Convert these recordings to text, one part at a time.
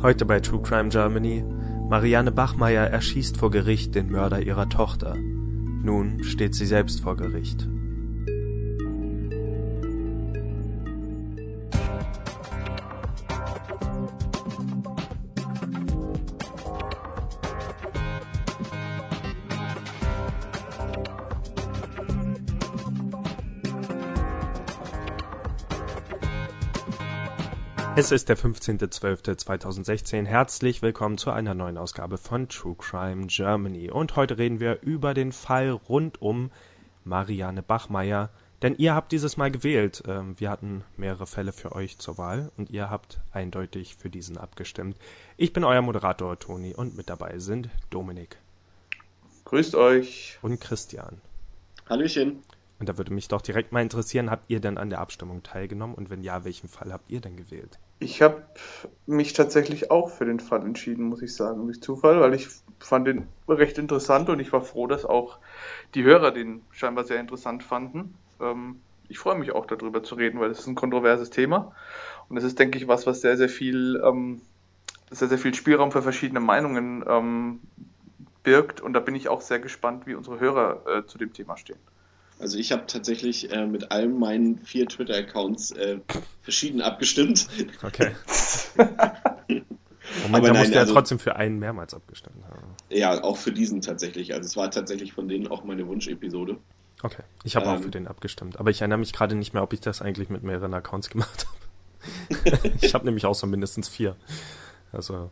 Heute bei True Crime Germany. Marianne Bachmeier erschießt vor Gericht den Mörder ihrer Tochter. Nun steht sie selbst vor Gericht. Es ist der 15.12.2016. Herzlich willkommen zu einer neuen Ausgabe von True Crime Germany. Und heute reden wir über den Fall rund um Marianne Bachmeier. Denn ihr habt dieses Mal gewählt. Ähm, wir hatten mehrere Fälle für euch zur Wahl und ihr habt eindeutig für diesen abgestimmt. Ich bin euer Moderator Toni und mit dabei sind Dominik. Grüßt euch. Und Christian. Hallöchen. Und da würde mich doch direkt mal interessieren, habt ihr denn an der Abstimmung teilgenommen und wenn ja, welchen Fall habt ihr denn gewählt? Ich habe mich tatsächlich auch für den Fall entschieden, muss ich sagen, durch Zufall, weil ich fand den recht interessant und ich war froh, dass auch die Hörer den scheinbar sehr interessant fanden. Ähm, ich freue mich auch darüber zu reden, weil es ist ein kontroverses Thema und es ist, denke ich, was, was sehr, sehr viel, ähm, sehr, sehr viel Spielraum für verschiedene Meinungen ähm, birgt und da bin ich auch sehr gespannt, wie unsere Hörer äh, zu dem Thema stehen. Also ich habe tatsächlich äh, mit allen meinen vier Twitter-Accounts äh, verschieden abgestimmt. Okay. Moment, da musst du ja also, trotzdem für einen mehrmals abgestimmt haben. Ja, auch für diesen tatsächlich. Also es war tatsächlich von denen auch meine Wunschepisode. Okay, ich habe ähm, auch für den abgestimmt. Aber ich erinnere mich gerade nicht mehr, ob ich das eigentlich mit mehreren Accounts gemacht habe. ich habe nämlich auch so mindestens vier. Also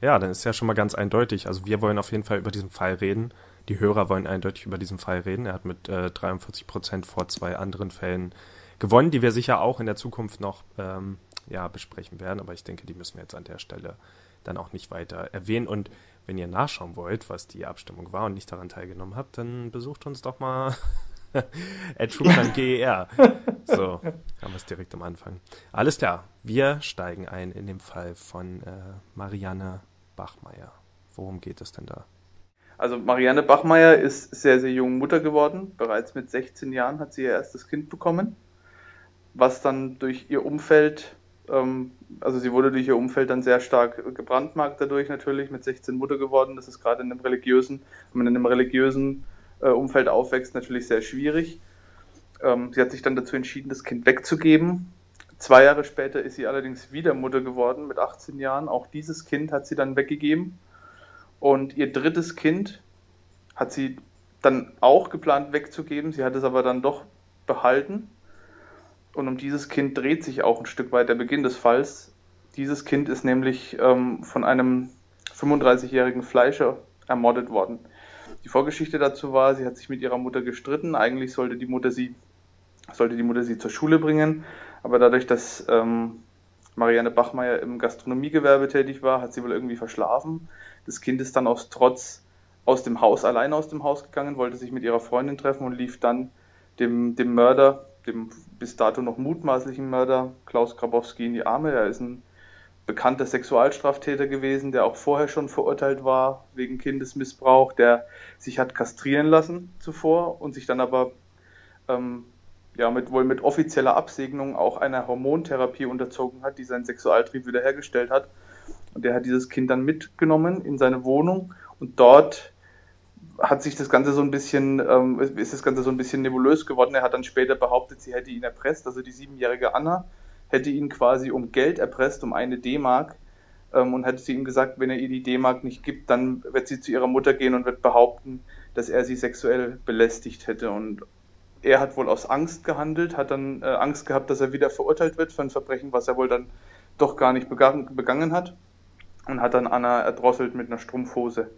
ja, dann ist ja schon mal ganz eindeutig. Also wir wollen auf jeden Fall über diesen Fall reden die Hörer wollen eindeutig über diesen Fall reden. Er hat mit äh, 43 Prozent vor zwei anderen Fällen gewonnen, die wir sicher auch in der Zukunft noch ähm, ja, besprechen werden. Aber ich denke, die müssen wir jetzt an der Stelle dann auch nicht weiter erwähnen. Und wenn ihr nachschauen wollt, was die Abstimmung war und nicht daran teilgenommen habt, dann besucht uns doch mal at GER. So, haben wir es direkt am Anfang. Alles klar, wir steigen ein in den Fall von äh, Marianne Bachmeier. Worum geht es denn da? Also Marianne Bachmeier ist sehr, sehr jung Mutter geworden. Bereits mit 16 Jahren hat sie ihr erstes Kind bekommen, was dann durch ihr Umfeld, ähm, also sie wurde durch ihr Umfeld dann sehr stark gebrandmarkt dadurch natürlich, mit 16 Mutter geworden. Das ist gerade in einem religiösen, wenn man in einem religiösen äh, Umfeld aufwächst, natürlich sehr schwierig. Ähm, sie hat sich dann dazu entschieden, das Kind wegzugeben. Zwei Jahre später ist sie allerdings wieder Mutter geworden, mit 18 Jahren. Auch dieses Kind hat sie dann weggegeben und ihr drittes Kind hat sie dann auch geplant wegzugeben. Sie hat es aber dann doch behalten. Und um dieses Kind dreht sich auch ein Stück weit der Beginn des Falls. Dieses Kind ist nämlich ähm, von einem 35-jährigen Fleischer ermordet worden. Die Vorgeschichte dazu war, sie hat sich mit ihrer Mutter gestritten. Eigentlich sollte die Mutter sie, sollte die Mutter sie zur Schule bringen. Aber dadurch, dass ähm, Marianne Bachmeier im Gastronomiegewerbe tätig war, hat sie wohl irgendwie verschlafen. Das Kind ist dann aus Trotz aus dem Haus, alleine aus dem Haus gegangen, wollte sich mit ihrer Freundin treffen und lief dann dem, dem Mörder, dem bis dato noch mutmaßlichen Mörder Klaus Grabowski in die Arme. Er ist ein bekannter Sexualstraftäter gewesen, der auch vorher schon verurteilt war wegen Kindesmissbrauch, der sich hat kastrieren lassen zuvor und sich dann aber ähm, ja mit wohl mit offizieller Absegnung auch einer Hormontherapie unterzogen hat, die seinen Sexualtrieb wiederhergestellt hat. Und der hat dieses Kind dann mitgenommen in seine Wohnung. Und dort hat sich das Ganze so ein bisschen, ähm, ist das Ganze so ein bisschen nebulös geworden. Er hat dann später behauptet, sie hätte ihn erpresst, also die siebenjährige Anna hätte ihn quasi um Geld erpresst, um eine D-Mark. Ähm, und hätte sie ihm gesagt, wenn er ihr die D-Mark nicht gibt, dann wird sie zu ihrer Mutter gehen und wird behaupten, dass er sie sexuell belästigt hätte. Und er hat wohl aus Angst gehandelt, hat dann äh, Angst gehabt, dass er wieder verurteilt wird für ein Verbrechen, was er wohl dann doch gar nicht begangen, begangen hat und hat dann Anna erdrosselt mit einer Strumpfhose.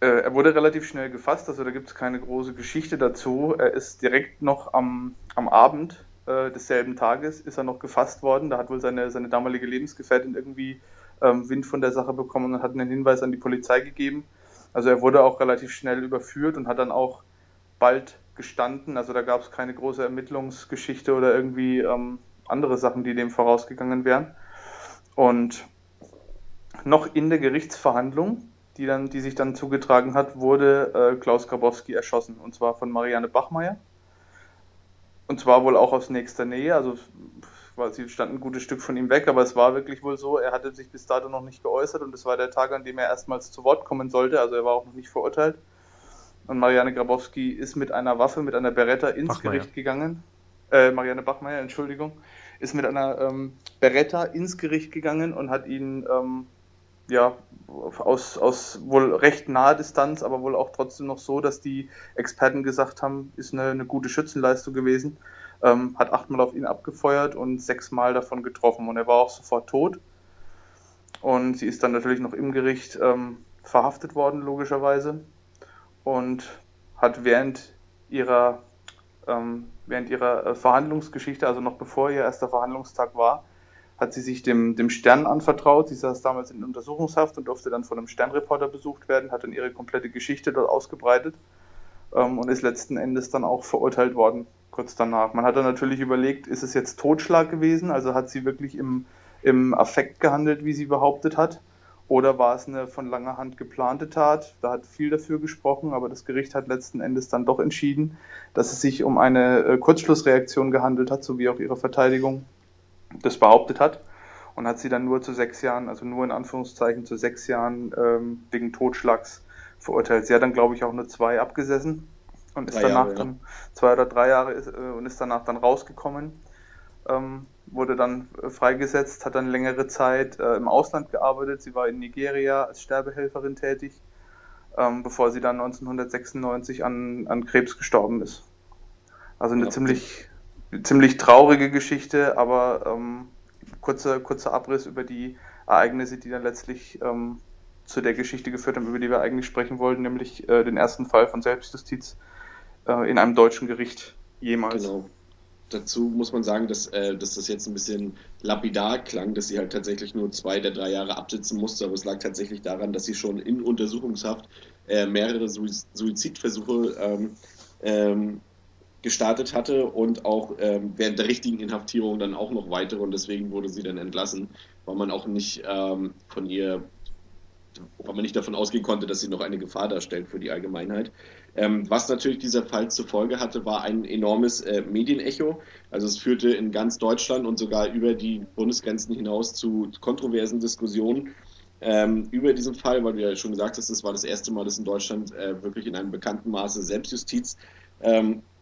Äh, er wurde relativ schnell gefasst, also da gibt es keine große Geschichte dazu. Er ist direkt noch am, am Abend äh, desselben Tages ist er noch gefasst worden. Da hat wohl seine, seine damalige Lebensgefährtin irgendwie ähm, Wind von der Sache bekommen und hat einen Hinweis an die Polizei gegeben. Also er wurde auch relativ schnell überführt und hat dann auch bald gestanden. Also da gab es keine große Ermittlungsgeschichte oder irgendwie ähm, andere Sachen, die dem vorausgegangen wären. Und noch in der Gerichtsverhandlung, die, dann, die sich dann zugetragen hat, wurde äh, Klaus Grabowski erschossen. Und zwar von Marianne Bachmeier. Und zwar wohl auch aus nächster Nähe. Also quasi stand ein gutes Stück von ihm weg, aber es war wirklich wohl so, er hatte sich bis dato noch nicht geäußert und es war der Tag, an dem er erstmals zu Wort kommen sollte, also er war auch noch nicht verurteilt. Und Marianne Grabowski ist mit einer Waffe, mit einer Beretta ins Bachmeier. Gericht gegangen. Äh, Marianne Bachmeier, Entschuldigung, ist mit einer ähm, Beretta ins Gericht gegangen und hat ihn ähm, ja, aus, aus wohl recht naher Distanz, aber wohl auch trotzdem noch so, dass die Experten gesagt haben, ist eine, eine gute Schützenleistung gewesen. Ähm, hat achtmal auf ihn abgefeuert und sechsmal davon getroffen und er war auch sofort tot. Und sie ist dann natürlich noch im Gericht ähm, verhaftet worden, logischerweise, und hat während ihrer, ähm, während ihrer äh, Verhandlungsgeschichte, also noch bevor ihr erster Verhandlungstag war, hat sie sich dem, dem Stern anvertraut. Sie saß damals in Untersuchungshaft und durfte dann von einem Sternreporter besucht werden, hat dann ihre komplette Geschichte dort ausgebreitet ähm, und ist letzten Endes dann auch verurteilt worden, kurz danach. Man hat dann natürlich überlegt, ist es jetzt Totschlag gewesen? Also hat sie wirklich im, im Affekt gehandelt, wie sie behauptet hat? Oder war es eine von langer Hand geplante Tat? Da hat viel dafür gesprochen, aber das Gericht hat letzten Endes dann doch entschieden, dass es sich um eine äh, Kurzschlussreaktion gehandelt hat, so wie auch ihre Verteidigung das behauptet hat und hat sie dann nur zu sechs Jahren, also nur in Anführungszeichen zu sechs Jahren ähm, wegen Totschlags verurteilt. Sie hat dann, glaube ich, auch nur zwei abgesessen und ist drei danach Jahre, dann ja. zwei oder drei Jahre ist, äh, und ist danach dann rausgekommen, ähm, wurde dann äh, freigesetzt, hat dann längere Zeit äh, im Ausland gearbeitet. Sie war in Nigeria als Sterbehelferin tätig, ähm, bevor sie dann 1996 an, an Krebs gestorben ist. Also eine ja. ziemlich ziemlich traurige Geschichte, aber ähm, kurzer, kurzer Abriss über die Ereignisse, die dann letztlich ähm, zu der Geschichte geführt haben, über die wir eigentlich sprechen wollten, nämlich äh, den ersten Fall von Selbstjustiz äh, in einem deutschen Gericht jemals. Genau. Dazu muss man sagen, dass, äh, dass das jetzt ein bisschen lapidar klang, dass sie halt tatsächlich nur zwei der drei Jahre absitzen musste, aber es lag tatsächlich daran, dass sie schon in Untersuchungshaft äh, mehrere Suizidversuche ähm, ähm, gestartet hatte und auch ähm, während der richtigen Inhaftierung dann auch noch weitere und deswegen wurde sie dann entlassen, weil man auch nicht ähm, von ihr, weil man nicht davon ausgehen konnte, dass sie noch eine Gefahr darstellt für die Allgemeinheit. Ähm, was natürlich dieser Fall zur Folge hatte, war ein enormes äh, Medienecho. Also es führte in ganz Deutschland und sogar über die Bundesgrenzen hinaus zu kontroversen Diskussionen ähm, über diesen Fall, weil du ja schon gesagt hast, das war das erste Mal, dass in Deutschland äh, wirklich in einem bekannten Maße Selbstjustiz ähm, äh,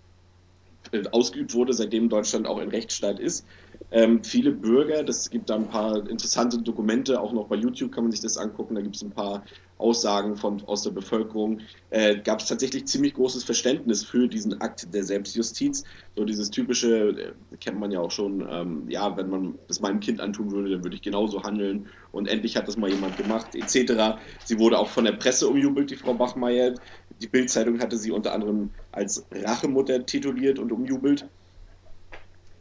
ausgeübt wurde, seitdem Deutschland auch ein Rechtsstaat ist. Ähm, viele Bürger, das gibt da ein paar interessante Dokumente, auch noch bei YouTube kann man sich das angucken, da gibt es ein paar Aussagen von, aus der Bevölkerung, äh, gab es tatsächlich ziemlich großes Verständnis für diesen Akt der Selbstjustiz. So dieses typische, äh, kennt man ja auch schon, ähm, ja, wenn man das meinem Kind antun würde, dann würde ich genauso handeln und endlich hat das mal jemand gemacht, etc. Sie wurde auch von der Presse umjubelt, die Frau Bachmeier. Die Bildzeitung hatte sie unter anderem als Rachemutter tituliert und umjubelt.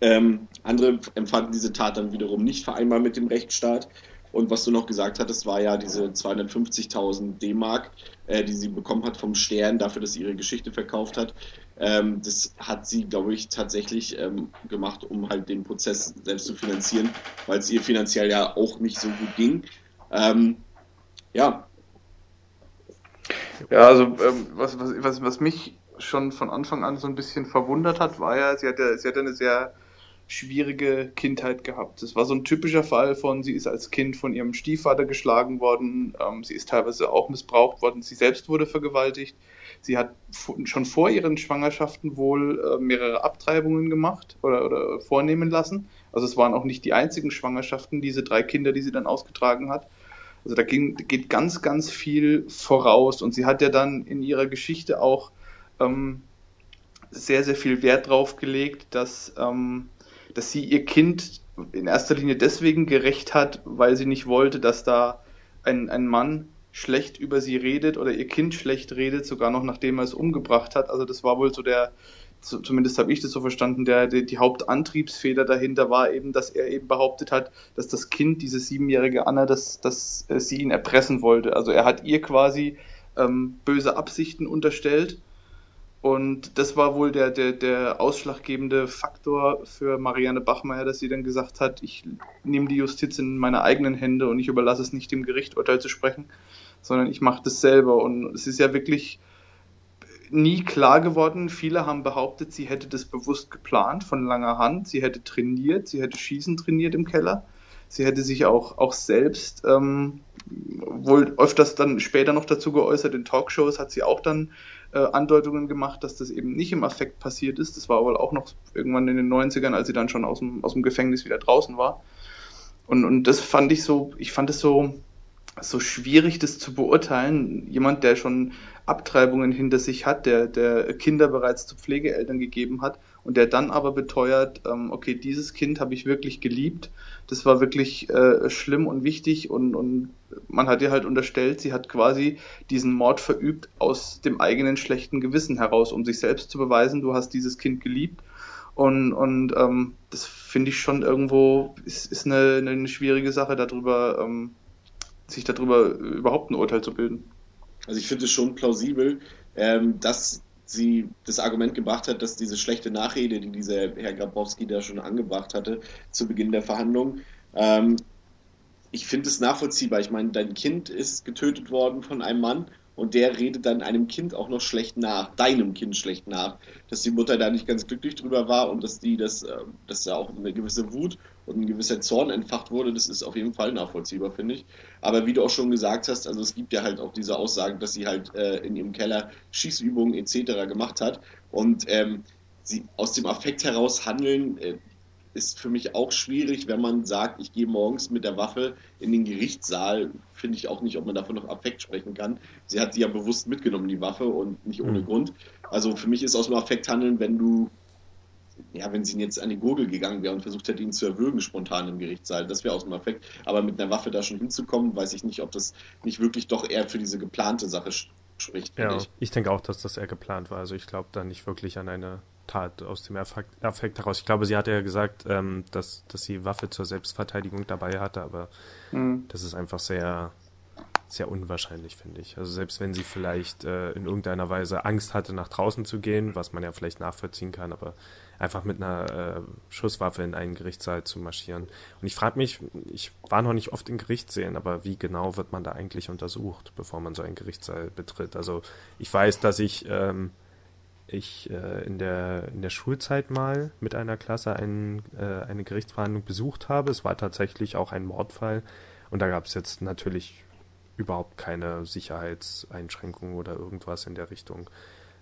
Ähm, andere empfanden diese Tat dann wiederum nicht vereinbar mit dem Rechtsstaat. Und was du noch gesagt hattest, war ja diese 250.000 D-Mark, äh, die sie bekommen hat vom Stern dafür, dass sie ihre Geschichte verkauft hat. Ähm, das hat sie, glaube ich, tatsächlich ähm, gemacht, um halt den Prozess selbst zu finanzieren, weil es ihr finanziell ja auch nicht so gut ging. Ähm, ja. Ja, also ähm, was, was, was, was mich schon von Anfang an so ein bisschen verwundert hat, war ja, sie hatte, sie hatte eine sehr schwierige Kindheit gehabt. Das war so ein typischer Fall von, sie ist als Kind von ihrem Stiefvater geschlagen worden, ähm, sie ist teilweise auch missbraucht worden, sie selbst wurde vergewaltigt. Sie hat schon vor ihren Schwangerschaften wohl äh, mehrere Abtreibungen gemacht oder, oder vornehmen lassen. Also es waren auch nicht die einzigen Schwangerschaften, diese drei Kinder, die sie dann ausgetragen hat. Also da ging, geht ganz, ganz viel voraus. Und sie hat ja dann in ihrer Geschichte auch ähm, sehr, sehr viel Wert drauf gelegt, dass ähm, dass sie ihr Kind in erster Linie deswegen gerecht hat, weil sie nicht wollte, dass da ein, ein Mann schlecht über sie redet oder ihr Kind schlecht redet, sogar noch nachdem er es umgebracht hat. Also das war wohl so der, zumindest habe ich das so verstanden, der, der, die Hauptantriebsfeder dahinter war eben, dass er eben behauptet hat, dass das Kind, diese siebenjährige Anna, dass, dass äh, sie ihn erpressen wollte. Also er hat ihr quasi ähm, böse Absichten unterstellt und das war wohl der, der, der ausschlaggebende Faktor für Marianne Bachmeier, dass sie dann gesagt hat, ich nehme die Justiz in meine eigenen Hände und ich überlasse es nicht dem Gericht Urteil zu sprechen, sondern ich mache das selber. Und es ist ja wirklich nie klar geworden. Viele haben behauptet, sie hätte das bewusst geplant von langer Hand. Sie hätte trainiert, sie hätte Schießen trainiert im Keller. Sie hätte sich auch, auch selbst ähm, wohl öfters dann später noch dazu geäußert. In Talkshows hat sie auch dann äh, Andeutungen gemacht, dass das eben nicht im Affekt passiert ist. Das war wohl auch noch irgendwann in den 90ern, als sie dann schon aus dem, aus dem Gefängnis wieder draußen war. Und, und das fand ich so, ich fand es so, so schwierig, das zu beurteilen. Jemand, der schon Abtreibungen hinter sich hat, der, der Kinder bereits zu Pflegeeltern gegeben hat und der dann aber beteuert, ähm, okay, dieses Kind habe ich wirklich geliebt, das war wirklich äh, schlimm und wichtig und, und man hat ihr halt unterstellt, sie hat quasi diesen Mord verübt aus dem eigenen schlechten Gewissen heraus, um sich selbst zu beweisen, du hast dieses Kind geliebt und, und ähm, das finde ich schon irgendwo, ist, ist eine, eine schwierige Sache darüber, ähm, sich darüber überhaupt ein Urteil zu bilden. Also ich finde es schon plausibel, ähm, dass sie das Argument gebracht hat, dass diese schlechte Nachrede, die dieser Herr Grabowski da schon angebracht hatte zu Beginn der Verhandlung, ähm, ich finde es nachvollziehbar. Ich meine, dein Kind ist getötet worden von einem Mann und der redet dann einem Kind auch noch schlecht nach, deinem Kind schlecht nach, dass die Mutter da nicht ganz glücklich drüber war und dass die das, äh, dass da auch eine gewisse Wut und ein gewisser Zorn entfacht wurde, das ist auf jeden Fall nachvollziehbar, finde ich. Aber wie du auch schon gesagt hast, also es gibt ja halt auch diese Aussagen, dass sie halt äh, in ihrem Keller Schießübungen etc. gemacht hat und ähm, sie aus dem Affekt heraus handeln, äh, ist für mich auch schwierig, wenn man sagt, ich gehe morgens mit der Waffe in den Gerichtssaal, finde ich auch nicht, ob man davon noch Affekt sprechen kann. Sie hat sie ja bewusst mitgenommen, die Waffe, und nicht ohne mhm. Grund. Also für mich ist aus dem Affekt handeln, wenn du, ja, wenn sie jetzt an die Gurgel gegangen wäre und versucht hätte, ihn zu erwürgen spontan im Gerichtssaal, das wäre aus dem Affekt. Aber mit einer Waffe da schon hinzukommen, weiß ich nicht, ob das nicht wirklich doch eher für diese geplante Sache spricht. Ja, ich. ich denke auch, dass das eher geplant war. Also ich glaube da nicht wirklich an eine Tat aus dem Affekt heraus. Ich glaube, sie hatte ja gesagt, ähm, dass, dass sie Waffe zur Selbstverteidigung dabei hatte, aber mhm. das ist einfach sehr, sehr unwahrscheinlich, finde ich. Also selbst wenn sie vielleicht äh, in irgendeiner Weise Angst hatte, nach draußen zu gehen, was man ja vielleicht nachvollziehen kann, aber einfach mit einer äh, Schusswaffe in einen Gerichtssaal zu marschieren. Und ich frage mich, ich war noch nicht oft in Gerichtssälen, aber wie genau wird man da eigentlich untersucht, bevor man so einen Gerichtssaal betritt? Also ich weiß, dass ich ähm, ich äh, in, der, in der Schulzeit mal mit einer Klasse ein, äh, eine Gerichtsverhandlung besucht habe. Es war tatsächlich auch ein Mordfall und da gab es jetzt natürlich überhaupt keine Sicherheitseinschränkungen oder irgendwas in der Richtung.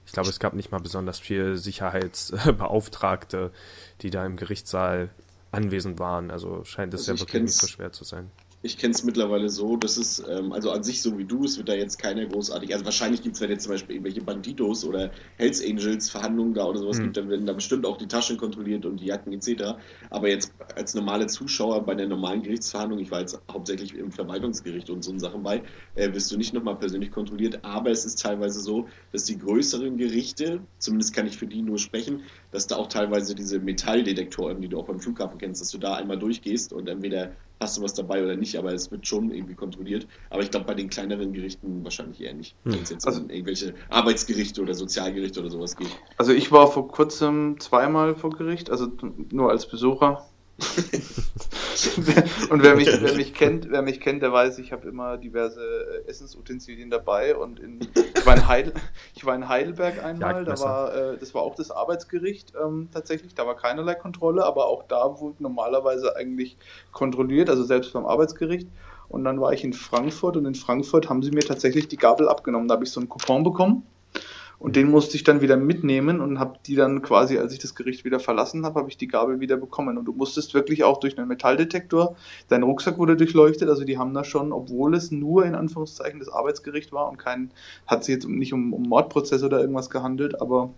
Ich glaube, es gab nicht mal besonders viel Sicherheitsbeauftragte, die da im Gerichtssaal anwesend waren. Also scheint es also ja wirklich nicht so schwer zu sein ich kenne es mittlerweile so, dass es, ähm, also an sich so wie du, es wird da jetzt keiner großartig, also wahrscheinlich gibt es, wenn jetzt zum Beispiel irgendwelche Banditos oder Hells Angels Verhandlungen da oder sowas mhm. gibt, dann werden da bestimmt auch die Taschen kontrolliert und die Jacken etc. Aber jetzt als normale Zuschauer bei der normalen Gerichtsverhandlung, ich war jetzt hauptsächlich im Verwaltungsgericht und so Sachen bei, äh, wirst du nicht nochmal persönlich kontrolliert, aber es ist teilweise so, dass die größeren Gerichte, zumindest kann ich für die nur sprechen, dass da auch teilweise diese Metalldetektoren, die du auch beim Flughafen kennst, dass du da einmal durchgehst und entweder hast du was dabei oder nicht, aber es wird schon irgendwie kontrolliert. Aber ich glaube, bei den kleineren Gerichten wahrscheinlich eher nicht, hm. wenn es jetzt also, um irgendwelche Arbeitsgerichte oder Sozialgerichte oder sowas geht. Also ich war vor kurzem zweimal vor Gericht, also nur als Besucher. und wer mich, wer mich kennt, wer mich kennt, der weiß, ich habe immer diverse äh, Essensutensilien dabei und in, war in Heidel, ich war in Heidelberg einmal, da war, äh, das war auch das Arbeitsgericht ähm, tatsächlich, da war keinerlei Kontrolle, aber auch da wurde normalerweise eigentlich kontrolliert, also selbst beim Arbeitsgericht. Und dann war ich in Frankfurt und in Frankfurt haben sie mir tatsächlich die Gabel abgenommen. Da habe ich so einen Coupon bekommen und den musste ich dann wieder mitnehmen und habe die dann quasi, als ich das Gericht wieder verlassen habe, habe ich die Gabel wieder bekommen. Und du musstest wirklich auch durch einen Metalldetektor, dein Rucksack wurde durchleuchtet, also die haben da schon, obwohl es nur in Anführungszeichen das Arbeitsgericht war und kein, hat sich jetzt nicht um, um Mordprozess oder irgendwas gehandelt, aber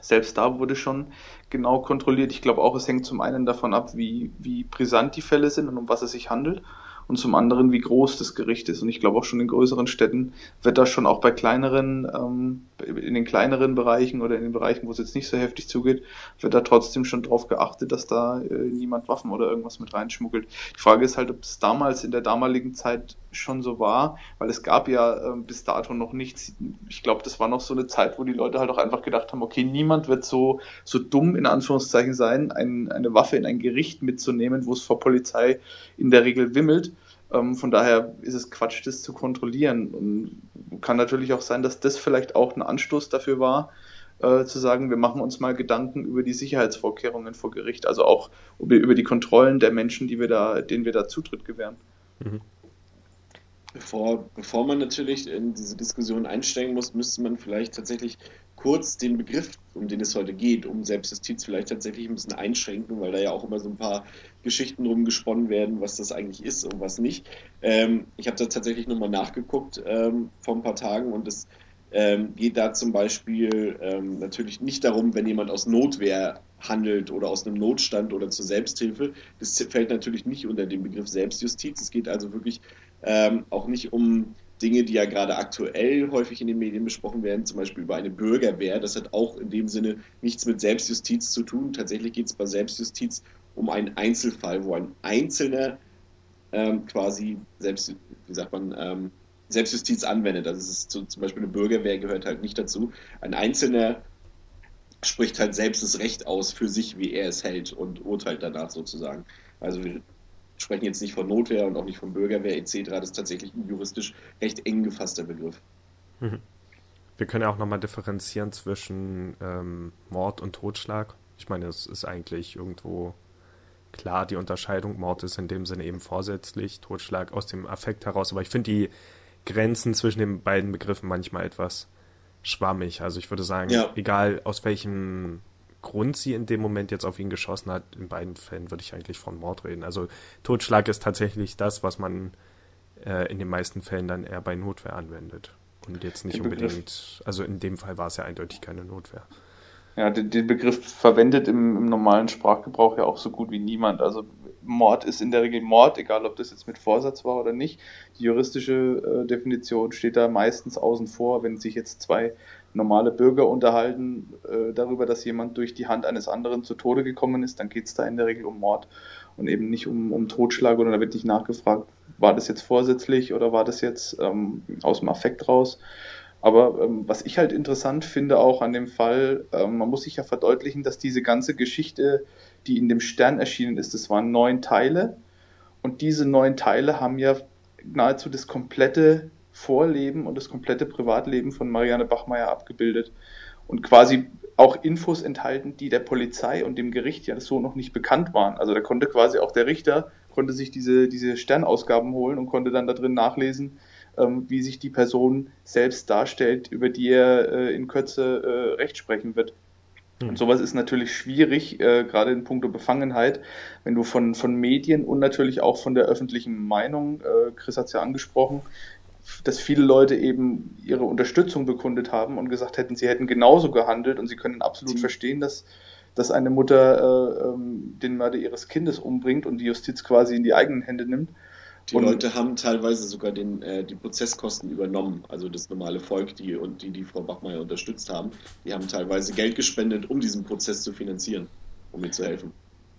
selbst da wurde schon genau kontrolliert. Ich glaube auch, es hängt zum einen davon ab, wie, wie brisant die Fälle sind und um was es sich handelt und zum anderen, wie groß das Gericht ist. Und ich glaube auch schon in größeren Städten wird da schon auch bei kleineren, ähm, in den kleineren Bereichen oder in den Bereichen, wo es jetzt nicht so heftig zugeht, wird da trotzdem schon drauf geachtet, dass da äh, niemand Waffen oder irgendwas mit reinschmuggelt. Die Frage ist halt, ob es damals in der damaligen Zeit schon so war, weil es gab ja äh, bis dato noch nichts. Ich glaube, das war noch so eine Zeit, wo die Leute halt auch einfach gedacht haben, okay, niemand wird so, so dumm in Anführungszeichen sein, ein, eine Waffe in ein Gericht mitzunehmen, wo es vor Polizei in der Regel wimmelt Ähm, von daher ist es Quatsch, das zu kontrollieren. Und kann natürlich auch sein, dass das vielleicht auch ein Anstoß dafür war, äh, zu sagen, wir machen uns mal Gedanken über die Sicherheitsvorkehrungen vor Gericht, also auch über die Kontrollen der Menschen, die wir da, denen wir da Zutritt gewähren. Mhm. Bevor, bevor man natürlich in diese Diskussion einsteigen muss, müsste man vielleicht tatsächlich kurz den Begriff, um den es heute geht, um Selbstjustiz vielleicht tatsächlich ein bisschen einschränken, weil da ja auch immer so ein paar Geschichten drum gesponnen werden, was das eigentlich ist und was nicht. Ähm, ich habe da tatsächlich nochmal nachgeguckt ähm, vor ein paar Tagen und es ähm, geht da zum Beispiel ähm, natürlich nicht darum, wenn jemand aus Notwehr handelt oder aus einem Notstand oder zur Selbsthilfe. Das fällt natürlich nicht unter den Begriff Selbstjustiz. Es geht also wirklich ähm, auch nicht um Dinge, die ja gerade aktuell häufig in den Medien besprochen werden, zum Beispiel über eine Bürgerwehr. Das hat auch in dem Sinne nichts mit Selbstjustiz zu tun. Tatsächlich geht es bei Selbstjustiz um einen Einzelfall, wo ein Einzelner ähm, quasi selbst, wie sagt man, ähm, Selbstjustiz anwendet. Also es ist so, zum Beispiel eine Bürgerwehr gehört halt nicht dazu. Ein Einzelner spricht halt selbst das Recht aus für sich, wie er es hält und urteilt danach sozusagen. Also sprechen jetzt nicht von Notwehr und auch nicht von Bürgerwehr etc. Das ist tatsächlich ein juristisch recht eng gefasster Begriff. Mhm. Wir können ja auch nochmal differenzieren zwischen ähm, Mord und Totschlag. Ich meine, es ist eigentlich irgendwo klar die Unterscheidung. Mord ist in dem Sinne eben vorsätzlich, Totschlag aus dem Affekt heraus. Aber ich finde die Grenzen zwischen den beiden Begriffen manchmal etwas schwammig. Also ich würde sagen, ja. egal aus welchem Grund sie in dem Moment jetzt auf ihn geschossen hat, in beiden Fällen würde ich eigentlich von Mord reden. Also Totschlag ist tatsächlich das, was man äh, in den meisten Fällen dann eher bei Notwehr anwendet. Und jetzt nicht unbedingt, also in dem Fall war es ja eindeutig keine Notwehr. Ja, den, den Begriff verwendet im, im, normalen Sprachgebrauch ja auch so gut wie niemand. Also Mord ist in der Regel Mord, egal ob das jetzt mit Vorsatz war oder nicht. Die juristische äh, Definition steht da meistens außen vor, wenn sich jetzt zwei normale Bürger unterhalten äh, darüber, dass jemand durch die Hand eines anderen zu Tode gekommen ist, dann geht es da in der Regel um Mord und eben nicht um, um Totschlag oder da wird nicht nachgefragt, war das jetzt vorsätzlich oder war das jetzt ähm, aus dem Affekt raus. Aber ähm, was ich halt interessant finde auch an dem Fall, ähm, man muss sich ja verdeutlichen, dass diese ganze Geschichte, die in dem Stern erschienen ist, das waren neun Teile und diese neun Teile haben ja nahezu das komplette Vorleben und das komplette Privatleben von Marianne Bachmeier abgebildet und quasi auch Infos enthalten, die der Polizei und dem Gericht ja so noch nicht bekannt waren. Also da konnte quasi auch der Richter konnte sich diese, diese Sternausgaben holen und konnte dann da drin nachlesen, ähm, wie sich die Person selbst darstellt, über die er äh, in Kürze äh, Recht sprechen wird. Und hm. sowas ist natürlich schwierig, äh, gerade in puncto Befangenheit, wenn du von, von Medien und natürlich auch von der öffentlichen Meinung, äh, Chris hat es ja angesprochen, dass viele Leute eben ihre Unterstützung bekundet haben und gesagt hätten, sie hätten genauso gehandelt und sie können absolut mhm. verstehen, dass, dass eine Mutter äh, ähm, den Mörder ihres Kindes umbringt und die Justiz quasi in die eigenen Hände nimmt. Die und, Leute haben teilweise sogar den, äh, die Prozesskosten übernommen, also das normale Volk, die und die die Frau Bachmeier unterstützt haben, die haben teilweise Geld gespendet, um diesen Prozess zu finanzieren, um ihr zu helfen.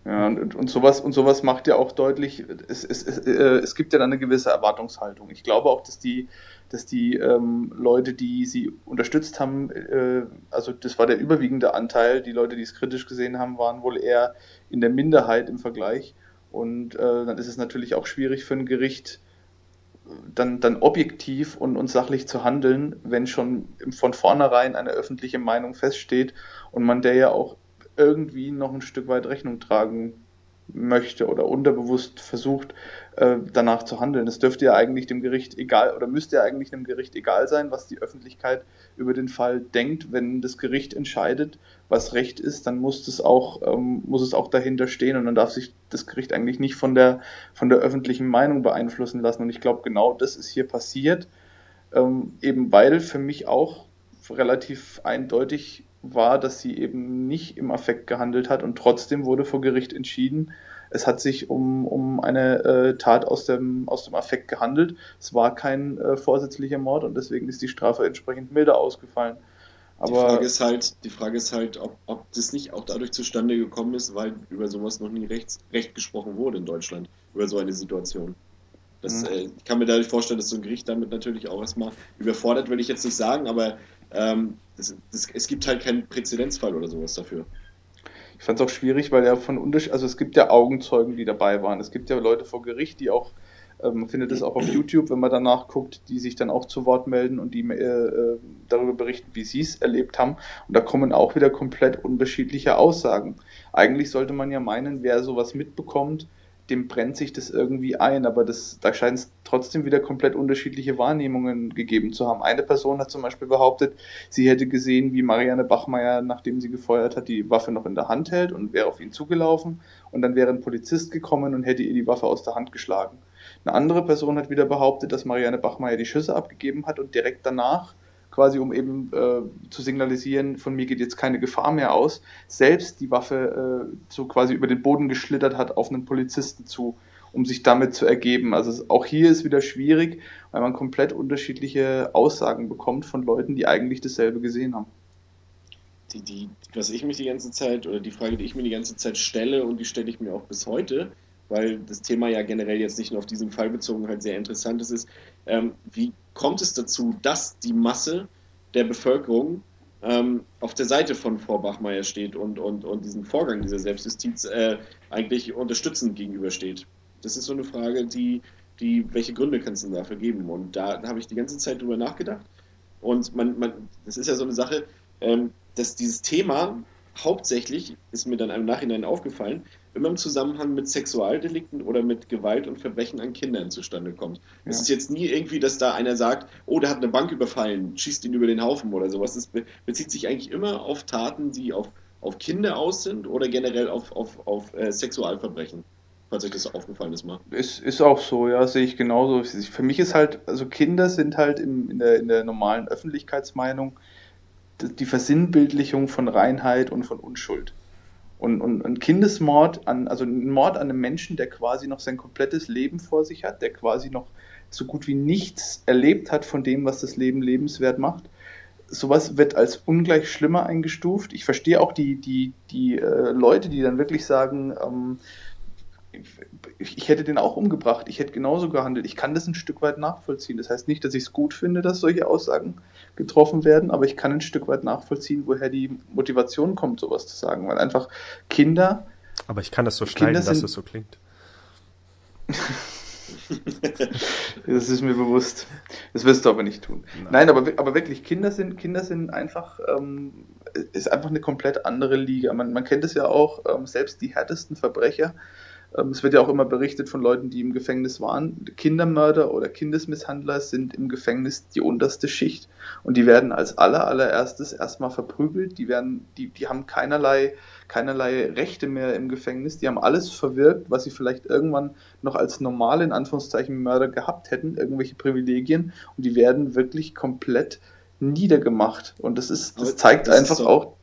Ja, und, und sowas und sowas macht ja auch deutlich, es, es, es, äh, es gibt ja dann eine gewisse Erwartungshaltung. Ich glaube auch, dass die, dass die ähm, Leute, die sie unterstützt haben, äh, also das war der überwiegende Anteil, die Leute, die es kritisch gesehen haben, waren wohl eher in der Minderheit im Vergleich. Und äh, dann ist es natürlich auch schwierig für ein Gericht, dann, dann objektiv und, und sachlich zu handeln, wenn schon von vornherein eine öffentliche Meinung feststeht und man der ja auch irgendwie noch ein Stück weit Rechnung tragen möchte oder unterbewusst versucht, äh, danach zu handeln. Es dürfte ja eigentlich dem Gericht egal oder müsste ja eigentlich dem Gericht egal sein, was die Öffentlichkeit über den Fall denkt. Wenn das Gericht entscheidet, was Recht ist, dann muss es auch, ähm, muss es auch dahinter stehen und dann darf sich das Gericht eigentlich nicht von der, von der öffentlichen Meinung beeinflussen lassen. Und ich glaube, genau das ist hier passiert, ähm, eben weil für mich auch relativ eindeutig war, dass sie eben nicht im Affekt gehandelt hat und trotzdem wurde vor Gericht entschieden, es hat sich um, um eine äh, Tat aus dem, aus dem Affekt gehandelt. Es war kein äh, vorsätzlicher Mord und deswegen ist die Strafe entsprechend milder ausgefallen. Aber die Frage ist halt, die Frage ist halt, ob, ob das nicht auch dadurch zustande gekommen ist, weil über sowas noch nie rechts, recht gesprochen wurde in Deutschland, über so eine Situation. Das, mhm. äh, ich kann mir dadurch vorstellen, dass so ein Gericht damit natürlich auch erstmal überfordert, will ich jetzt nicht sagen, aber ähm, das, das, es gibt halt keinen Präzedenzfall oder sowas dafür. Ich fand es auch schwierig, weil ja von Unterschied, also es gibt ja Augenzeugen, die dabei waren. Es gibt ja Leute vor Gericht, die auch Ähm, man findet es auch auf YouTube, wenn man danach guckt, die sich dann auch zu Wort melden und die äh, äh, darüber berichten, wie sie es erlebt haben. Und da kommen auch wieder komplett unterschiedliche Aussagen. Eigentlich sollte man ja meinen, wer sowas mitbekommt, dem brennt sich das irgendwie ein, aber das, da scheint es trotzdem wieder komplett unterschiedliche Wahrnehmungen gegeben zu haben. Eine Person hat zum Beispiel behauptet, sie hätte gesehen, wie Marianne Bachmeier, nachdem sie gefeuert hat, die Waffe noch in der Hand hält und wäre auf ihn zugelaufen und dann wäre ein Polizist gekommen und hätte ihr die Waffe aus der Hand geschlagen. Eine andere Person hat wieder behauptet, dass Marianne Bachmeier die Schüsse abgegeben hat und direkt danach quasi um eben äh, zu signalisieren, von mir geht jetzt keine Gefahr mehr aus, selbst die Waffe äh, so quasi über den Boden geschlittert hat auf einen Polizisten zu, um sich damit zu ergeben. Also auch hier ist wieder schwierig, weil man komplett unterschiedliche Aussagen bekommt von Leuten, die eigentlich dasselbe gesehen haben. Die, die, was ich mich die ganze Zeit, oder die Frage, die ich mir die ganze Zeit stelle, und die stelle ich mir auch bis heute, weil das Thema ja generell jetzt nicht nur auf diesen Fall bezogen halt sehr interessant ist, ist, ähm, wie kommt es dazu, dass die Masse der Bevölkerung ähm, auf der Seite von Frau Bachmeier steht und, und, und diesen Vorgang dieser Selbstjustiz äh, eigentlich unterstützend gegenübersteht? Das ist so eine Frage, die, die welche Gründe kannst du dafür geben? Und da, da habe ich die ganze Zeit drüber nachgedacht. Und man, man, das ist ja so eine Sache, ähm, dass dieses Thema hauptsächlich, ist mir dann im Nachhinein aufgefallen, immer im Zusammenhang mit Sexualdelikten oder mit Gewalt und Verbrechen an Kindern zustande kommt. Es ja. ist jetzt nie irgendwie, dass da einer sagt, oh, der hat eine Bank überfallen, schießt ihn über den Haufen oder sowas. Das bezieht sich eigentlich immer auf Taten, die auf, auf Kinder aus sind oder generell auf, auf, auf äh, Sexualverbrechen. Falls euch das aufgefallen ist mal. Ist, ist auch so, ja, sehe ich genauso. Für mich ist halt, also Kinder sind halt im, in, der, in der normalen Öffentlichkeitsmeinung die Versinnbildlichung von Reinheit und von Unschuld. Und, und, und Kindesmord an, also ein Mord an einem Menschen, der quasi noch sein komplettes Leben vor sich hat, der quasi noch so gut wie nichts erlebt hat von dem, was das Leben lebenswert macht. Sowas wird als ungleich schlimmer eingestuft. Ich verstehe auch die, die, die äh, Leute, die dann wirklich sagen, ähm, ich hätte den auch umgebracht, ich hätte genauso gehandelt. Ich kann das ein Stück weit nachvollziehen. Das heißt nicht, dass ich es gut finde, dass solche Aussagen getroffen werden, aber ich kann ein Stück weit nachvollziehen, woher die Motivation kommt, sowas zu sagen. Weil einfach Kinder. Aber ich kann das so schneiden, dass es so klingt. das ist mir bewusst. Das wirst du aber nicht tun. Nein, Nein aber, aber wirklich, Kinder sind, Kinder sind einfach, ähm, ist einfach eine komplett andere Liga. Man, man kennt es ja auch, ähm, selbst die härtesten Verbrecher es wird ja auch immer berichtet von Leuten, die im Gefängnis waren. Kindermörder oder Kindesmisshandler sind im Gefängnis die unterste Schicht. Und die werden als aller, allererstes erstmal verprügelt. Die werden, die, die haben keinerlei, keinerlei Rechte mehr im Gefängnis. Die haben alles verwirkt, was sie vielleicht irgendwann noch als normale, in Anführungszeichen, Mörder gehabt hätten. Irgendwelche Privilegien. Und die werden wirklich komplett niedergemacht. Und das ist, das zeigt das einfach auch,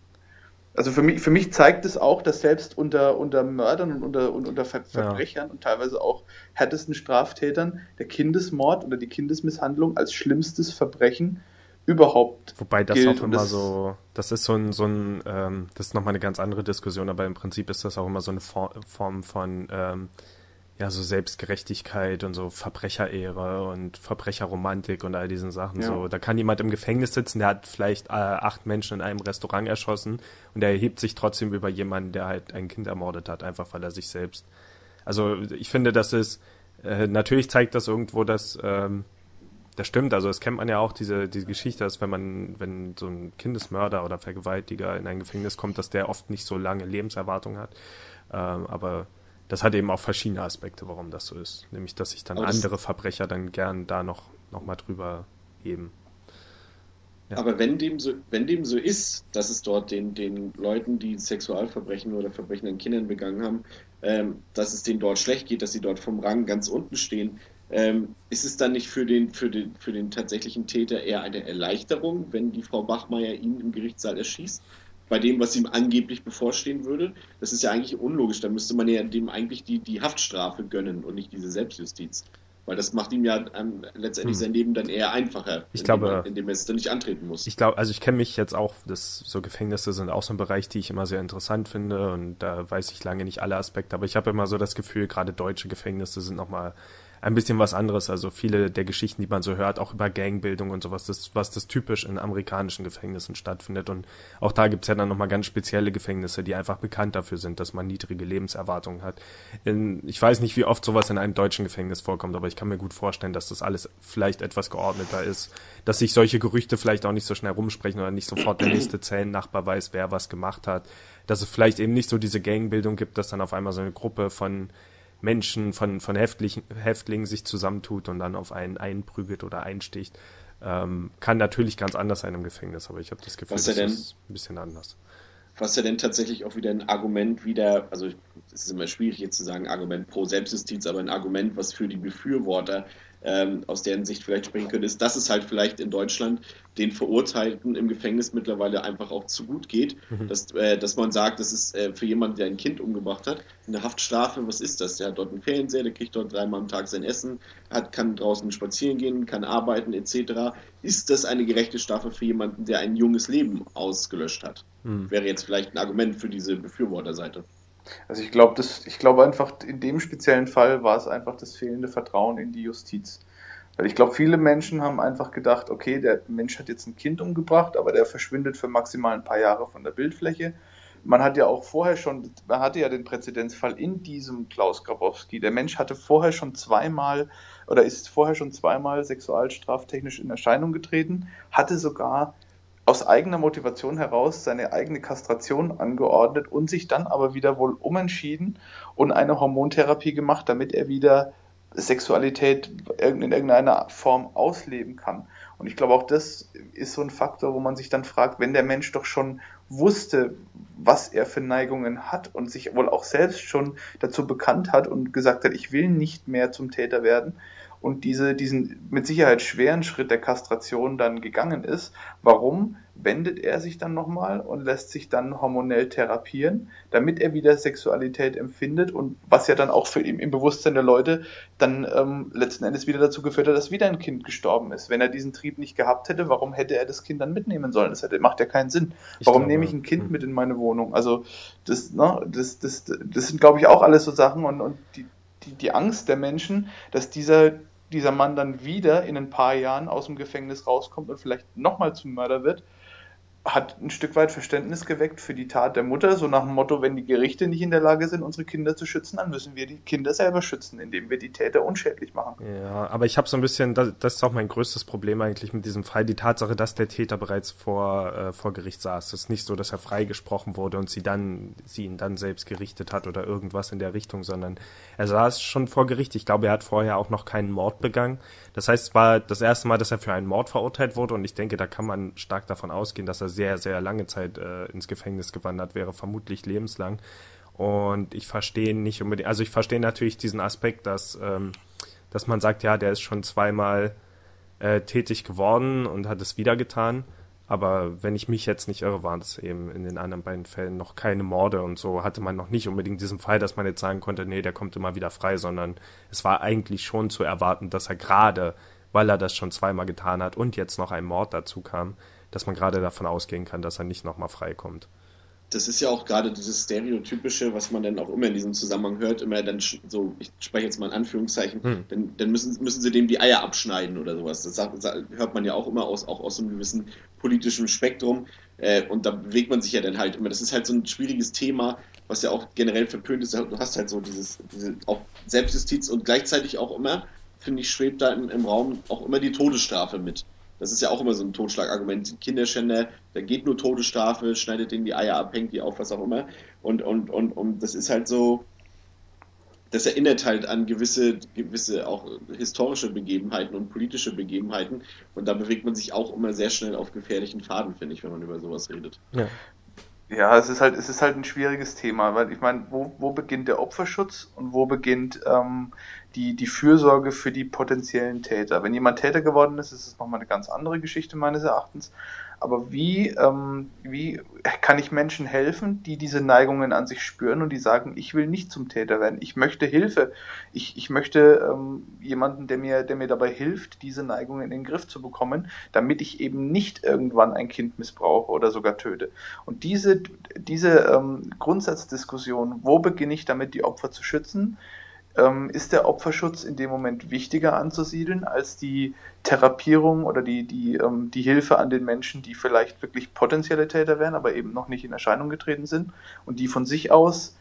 also für mich, für mich zeigt es auch, dass selbst unter, unter Mördern und unter, und unter Ver Verbrechern ja. und teilweise auch härtesten Straftätern der Kindesmord oder die Kindesmisshandlung als schlimmstes Verbrechen überhaupt. Wobei das gilt. auch immer das, so, das ist so ein, so ein, ähm, das ist nochmal eine ganz andere Diskussion, aber im Prinzip ist das auch immer so eine Form von ähm, ja, so Selbstgerechtigkeit und so Verbrecherehre und Verbrecherromantik und all diesen Sachen. Ja. So, da kann jemand im Gefängnis sitzen, der hat vielleicht äh, acht Menschen in einem Restaurant erschossen und der erhebt sich trotzdem über jemanden, der halt ein Kind ermordet hat, einfach weil er sich selbst. Also ich finde, das ist äh, natürlich zeigt das irgendwo, dass ähm, das stimmt. Also es kennt man ja auch diese diese Geschichte, dass wenn man wenn so ein Kindesmörder oder Vergewaltiger in ein Gefängnis kommt, dass der oft nicht so lange Lebenserwartung hat. Ähm, aber das hat eben auch verschiedene Aspekte, warum das so ist. Nämlich, dass sich dann andere Verbrecher dann gern da noch, noch mal drüber heben. Ja. Aber wenn dem, so, wenn dem so ist, dass es dort den, den Leuten, die Sexualverbrechen oder Verbrechen an Kindern begangen haben, ähm, dass es denen dort schlecht geht, dass sie dort vom Rang ganz unten stehen, ähm, ist es dann nicht für den, für, den, für den tatsächlichen Täter eher eine Erleichterung, wenn die Frau Bachmeier ihn im Gerichtssaal erschießt? Bei dem, was ihm angeblich bevorstehen würde. Das ist ja eigentlich unlogisch. Da müsste man ja dem eigentlich die, die Haftstrafe gönnen und nicht diese Selbstjustiz. Weil das macht ihm ja ähm, letztendlich hm. sein Leben dann eher einfacher, ich indem, glaube, indem er es dann nicht antreten muss. Ich glaube, also ich kenne mich jetzt auch, das, so Gefängnisse sind auch so ein Bereich, die ich immer sehr interessant finde und da weiß ich lange nicht alle Aspekte, aber ich habe immer so das Gefühl, gerade deutsche Gefängnisse sind nochmal ein bisschen was anderes. Also viele der Geschichten, die man so hört, auch über Gangbildung und sowas, das, was das typisch in amerikanischen Gefängnissen stattfindet. Und auch da gibt's ja dann nochmal ganz spezielle Gefängnisse, die einfach bekannt dafür sind, dass man niedrige Lebenserwartungen hat. In, ich weiß nicht, wie oft sowas in einem deutschen Gefängnis vorkommt, aber ich kann mir gut vorstellen, dass das alles vielleicht etwas geordneter ist, dass sich solche Gerüchte vielleicht auch nicht so schnell rumsprechen oder nicht sofort der nächste Zellennachbar weiß, wer was gemacht hat. Dass es vielleicht eben nicht so diese Gangbildung gibt, dass dann auf einmal so eine Gruppe von Menschen, von, von Häftlichen, Häftlingen sich zusammentut und dann auf einen einprügelt oder einsticht. Ähm, kann natürlich ganz anders sein im Gefängnis, aber ich habe das Gefühl, das ist ein bisschen anders. Was ja dann tatsächlich auch wieder ein Argument wieder, also es ist immer schwierig jetzt zu sagen Argument pro Selbstjustiz, aber ein Argument, was für die Befürworter ähm, aus deren Sicht vielleicht sprechen könnte, ist, dass es halt vielleicht in Deutschland den Verurteilten im Gefängnis mittlerweile einfach auch zu gut geht, mhm. dass, äh, dass man sagt, das ist äh, für jemanden, der ein Kind umgebracht hat, eine Haftstrafe, was ist das? Der hat dort einen Fernseher, der kriegt dort dreimal am Tag sein Essen, hat, kann draußen spazieren gehen, kann arbeiten etc. Ist das eine gerechte Strafe für jemanden, der ein junges Leben ausgelöscht hat? Mhm. Wäre jetzt vielleicht ein Argument für diese Befürworterseite. Also ich glaube, ich glaube einfach, in dem speziellen Fall war es einfach das fehlende Vertrauen in die Justiz. Weil ich glaube, viele Menschen haben einfach gedacht, okay, der Mensch hat jetzt ein Kind umgebracht, aber der verschwindet für maximal ein paar Jahre von der Bildfläche. Man hat ja auch vorher schon, man hatte ja den Präzedenzfall in diesem Klaus Grabowski. Der Mensch hatte vorher schon zweimal oder ist vorher schon zweimal sexualstraftechnisch in Erscheinung getreten, hatte sogar aus eigener Motivation heraus seine eigene Kastration angeordnet und sich dann aber wieder wohl umentschieden und eine Hormontherapie gemacht, damit er wieder Sexualität in irgendeiner Form ausleben kann. Und ich glaube, auch das ist so ein Faktor, wo man sich dann fragt, wenn der Mensch doch schon wusste, was er für Neigungen hat und sich wohl auch selbst schon dazu bekannt hat und gesagt hat, ich will nicht mehr zum Täter werden, und diese, diesen mit Sicherheit schweren Schritt der Kastration dann gegangen ist, warum wendet er sich dann nochmal und lässt sich dann hormonell therapieren, damit er wieder Sexualität empfindet und was ja dann auch für ihn im Bewusstsein der Leute dann ähm, letzten Endes wieder dazu geführt hat, dass wieder ein Kind gestorben ist. Wenn er diesen Trieb nicht gehabt hätte, warum hätte er das Kind dann mitnehmen sollen? Das hätte, macht ja keinen Sinn. Ich warum glaube, nehme ich ein Kind mit in meine Wohnung? Also das, ne, das, das, das sind, glaube ich, auch alles so Sachen und, und die, die, die Angst der Menschen, dass dieser dieser Mann dann wieder in ein paar Jahren aus dem Gefängnis rauskommt und vielleicht nochmal zum Mörder wird, hat ein Stück weit Verständnis geweckt für die Tat der Mutter, so nach dem Motto, wenn die Gerichte nicht in der Lage sind, unsere Kinder zu schützen, dann müssen wir die Kinder selber schützen, indem wir die Täter unschädlich machen. Ja, aber ich habe so ein bisschen, das, das, ist auch mein größtes Problem eigentlich mit diesem Fall, die Tatsache, dass der Täter bereits vor, äh, vor Gericht saß. Es ist nicht so, dass er freigesprochen wurde und sie dann, sie ihn dann selbst gerichtet hat oder irgendwas in der Richtung, sondern er saß schon vor Gericht. Ich glaube, er hat vorher auch noch keinen Mord begangen. Das heißt, es war das erste Mal, dass er für einen Mord verurteilt wurde und ich denke, da kann man stark davon ausgehen, dass er sehr, sehr lange Zeit äh, ins Gefängnis gewandert wäre, vermutlich lebenslang. Und ich verstehe nicht unbedingt, also ich verstehe natürlich diesen Aspekt, dass, ähm, dass man sagt, ja, der ist schon zweimal äh, tätig geworden und hat es wieder getan. Aber wenn ich mich jetzt nicht irre, waren es eben in den anderen beiden Fällen noch keine Morde und so hatte man noch nicht unbedingt diesen Fall, dass man jetzt sagen konnte, nee, der kommt immer wieder frei, sondern es war eigentlich schon zu erwarten, dass er gerade, weil er das schon zweimal getan hat und jetzt noch ein Mord dazu kam, dass man gerade davon ausgehen kann, dass er nicht nochmal frei kommt das ist ja auch gerade dieses Stereotypische, was man dann auch immer in diesem Zusammenhang hört, immer dann so, ich spreche jetzt mal in Anführungszeichen, hm. dann, dann müssen, müssen sie dem die Eier abschneiden oder sowas. Das hört man ja auch immer aus, auch aus einem gewissen politischen Spektrum. Äh, und da bewegt man sich ja dann halt immer. Das ist halt so ein schwieriges Thema, was ja auch generell verpönt ist. Du hast halt so dieses, diese auch Selbstjustiz und gleichzeitig auch immer, finde ich, schwebt da im, im Raum auch immer die Todesstrafe mit. Das ist ja auch immer so ein Totschlagargument. Kinderschänder, da geht nur Todesstrafe, schneidet denen die Eier ab, hängt die auf, was auch immer. Und, und, und, und das ist halt so, das erinnert halt an gewisse, gewisse auch historische Begebenheiten und politische Begebenheiten. Und da bewegt man sich auch immer sehr schnell auf gefährlichen Faden, finde ich, wenn man über sowas redet. Ja. Ja, es ist halt, es ist halt ein schwieriges Thema, weil ich meine, wo, wo beginnt der Opferschutz und wo beginnt ähm, die, die Fürsorge für die potenziellen Täter. Wenn jemand Täter geworden ist, ist es nochmal eine ganz andere Geschichte meines Erachtens. Aber wie, ähm, wie kann ich Menschen helfen, die diese Neigungen an sich spüren und die sagen, ich will nicht zum Täter werden, ich möchte Hilfe, ich, ich möchte ähm, jemanden, der mir, der mir dabei hilft, diese Neigungen in den Griff zu bekommen, damit ich eben nicht irgendwann ein Kind missbrauche oder sogar töte. Und diese, diese ähm, Grundsatzdiskussion, wo beginne ich damit, die Opfer zu schützen, ähm, ist der Opferschutz in dem Moment wichtiger anzusiedeln als die Therapierung oder die, die, ähm, die Hilfe an den Menschen, die vielleicht wirklich potenzielle Täter wären, aber eben noch nicht in Erscheinung getreten sind und die von sich aus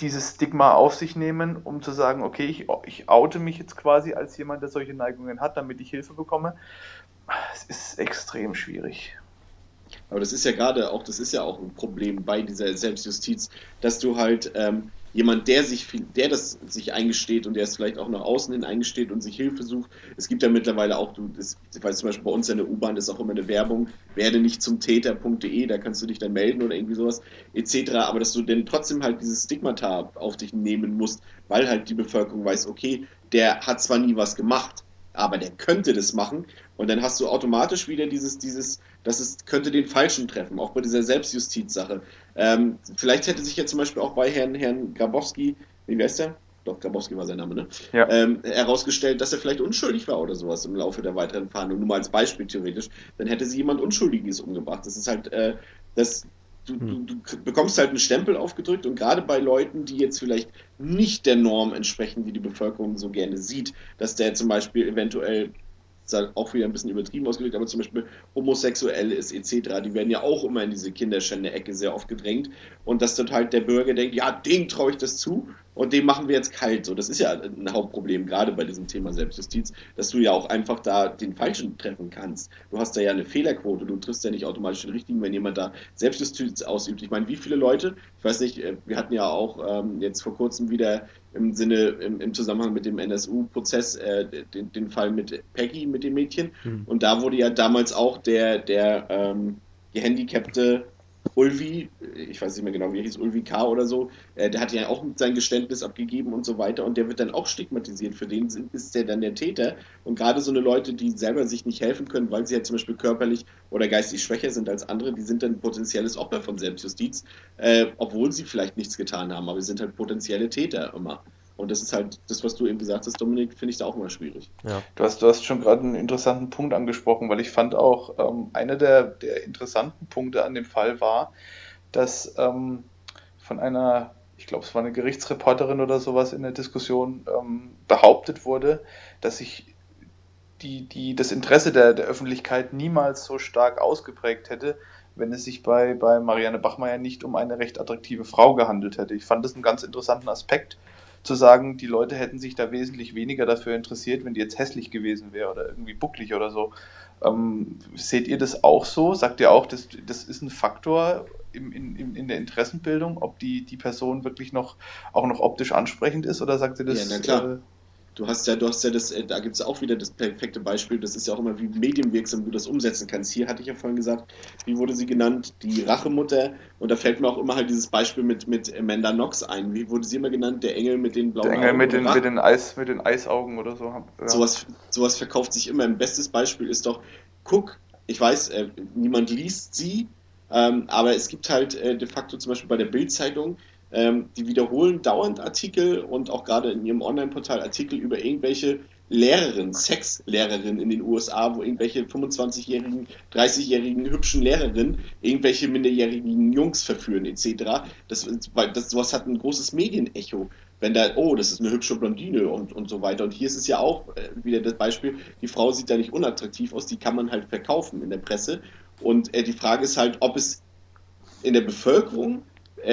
dieses Stigma auf sich nehmen, um zu sagen, okay, ich, ich oute mich jetzt quasi als jemand, der solche Neigungen hat, damit ich Hilfe bekomme. Es ist extrem schwierig. Aber das ist ja gerade auch, das ist ja auch ein Problem bei dieser Selbstjustiz, dass du halt ähm, jemand, der sich, der das sich eingesteht und der es vielleicht auch nach außen hin eingesteht und sich Hilfe sucht. Es gibt ja mittlerweile auch, du, das, weil zum Beispiel bei uns in der U-Bahn ist auch immer eine Werbung, werde nicht zum Täter.de, da kannst du dich dann melden oder irgendwie sowas, etc. Aber dass du denn trotzdem halt dieses Stigmata auf dich nehmen musst, weil halt die Bevölkerung weiß, okay, der hat zwar nie was gemacht, aber der könnte das machen. Und dann hast du automatisch wieder dieses, dieses, das ist, könnte den Falschen treffen, auch bei dieser Selbstjustizsache. Ähm, vielleicht hätte sich ja zum Beispiel auch bei Herrn, Herrn Grabowski, wie heißt der? Doch, Grabowski war sein Name, ne? Ja. Ähm, herausgestellt, dass er vielleicht unschuldig war oder sowas im Laufe der weiteren Verhandlungen. Nur mal als Beispiel theoretisch. Dann hätte sie jemand Unschuldiges umgebracht. Das ist halt, äh, das, Du, du, du, bekommst halt einen Stempel aufgedrückt und gerade bei Leuten, die jetzt vielleicht nicht der Norm entsprechen, die die Bevölkerung so gerne sieht, dass der zum Beispiel eventuell auch wieder ein bisschen übertrieben ausgedrückt, aber zum Beispiel homosexuell ist etc., die werden ja auch immer in diese Kinderschände-Ecke sehr oft gedrängt und dass dann halt der Bürger denkt, ja, dem traue ich das zu und dem machen wir jetzt kalt. So, das ist ja ein Hauptproblem, gerade bei diesem Thema Selbstjustiz, dass du ja auch einfach da den Falschen treffen kannst. Du hast da ja eine Fehlerquote, du triffst ja nicht automatisch den Richtigen, wenn jemand da Selbstjustiz ausübt. Ich meine, wie viele Leute, ich weiß nicht, äh, wir hatten ja auch ähm, jetzt vor kurzem wieder im Sinne, im, im Zusammenhang mit dem NSU-Prozess, äh, den, den, Fall mit Peggy, mit dem Mädchen. Mhm. Und da wurde ja damals auch der, der ähm, gehandicapte Ulvi, ich weiß nicht mehr genau, wie er hieß, Ulvi K. oder so, äh, der hat ja auch sein Geständnis abgegeben und so weiter und der wird dann auch stigmatisiert. Für den ist der dann der Täter. Und gerade so eine Leute, die selber sich nicht helfen können, weil sie ja zum Beispiel körperlich oder geistig schwächer sind als andere, die sind dann potenzielles Opfer von Selbstjustiz, äh, obwohl sie vielleicht nichts getan haben, aber sie sind halt potenzielle Täter immer. Und das ist halt das, was du eben gesagt hast, Dominik, finde ich da auch immer schwierig. Ja. Du, hast, du hast schon gerade einen interessanten Punkt angesprochen, weil ich fand auch, ähm, einer der, der interessanten Punkte an dem Fall war, dass ähm, von einer, ich glaube, es war eine Gerichtsreporterin oder sowas in der Diskussion ähm, behauptet wurde, dass sich die, die, das Interesse der, der Öffentlichkeit niemals so stark ausgeprägt hätte, wenn es sich bei, bei Marianne Bachmeier nicht um eine recht attraktive Frau gehandelt hätte. Ich fand das einen ganz interessanten Aspekt, zu sagen, die Leute hätten sich da wesentlich weniger dafür interessiert, wenn die jetzt hässlich gewesen wäre oder irgendwie bucklig oder so. Ähm, seht ihr das auch so? Sagt ihr auch, das, das ist ein Faktor im, in, in der Interessenbildung, ob die, die Person wirklich noch auch noch optisch ansprechend ist oder sagt ihr das? Ja, na klar. Äh, Du hast ja, du hast ja das, äh, da gibt es auch wieder das perfekte Beispiel, das ist ja auch immer, wie medienwirksam du das umsetzen kannst. Hier hatte ich ja vorhin gesagt, wie wurde sie genannt? Die Rachemutter. Und da fällt mir auch immer halt dieses Beispiel mit, mit Amanda Knox ein. Wie wurde sie immer genannt? Der Engel mit den blauen Augen. Der Engel mit den, mit den, Eis, mit den Eisaugen oder so. Ja. Sowas, sowas verkauft sich immer. Ein bestes Beispiel ist doch, guck, ich weiß, äh, niemand liest sie, ähm, aber es gibt halt äh, de facto zum Beispiel bei der Bildzeitung ähm, die wiederholen dauernd Artikel und auch gerade in ihrem Online-Portal Artikel über irgendwelche Lehrerinnen, Sexlehrerinnen in den USA, wo irgendwelche 25-jährigen, 30-jährigen hübschen Lehrerinnen irgendwelche minderjährigen Jungs verführen etc. Das, das, sowas hat ein großes Medienecho. Wenn da, oh, das ist eine hübsche Blondine und, und so weiter. Und hier ist es ja auch äh, wieder das Beispiel, die Frau sieht da nicht unattraktiv aus, die kann man halt verkaufen in der Presse. Und äh, die Frage ist halt, ob es in der Bevölkerung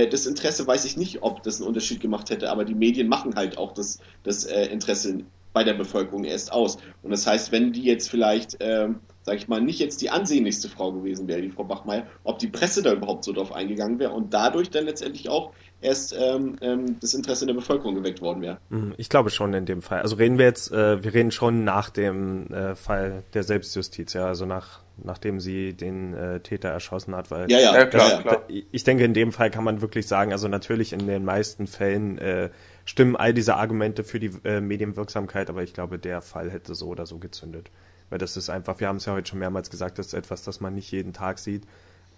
das Interesse weiß ich nicht, ob das einen Unterschied gemacht hätte, aber die Medien machen halt auch das, das äh, Interesse bei der Bevölkerung erst aus. Und das heißt, wenn die jetzt vielleicht, ähm, sage ich mal, nicht jetzt die ansehnlichste Frau gewesen wäre, die Frau Bachmeier, ob die Presse da überhaupt so drauf eingegangen wäre und dadurch dann letztendlich auch erst ähm, ähm, das Interesse der Bevölkerung geweckt worden wäre. Mhm, ich glaube schon in dem Fall. Also reden wir jetzt, äh, wir reden schon nach dem äh, Fall der Selbstjustiz, ja, also nach nachdem sie den äh, Täter erschossen hat, weil ja, ja, ja klar, das, klar. ich denke, in dem Fall kann man wirklich sagen, also natürlich in den meisten Fällen äh, stimmen all diese Argumente für die äh, Medienwirksamkeit, aber ich glaube, der Fall hätte so oder so gezündet. Weil das ist einfach, wir haben es ja heute schon mehrmals gesagt, das ist etwas, das man nicht jeden Tag sieht.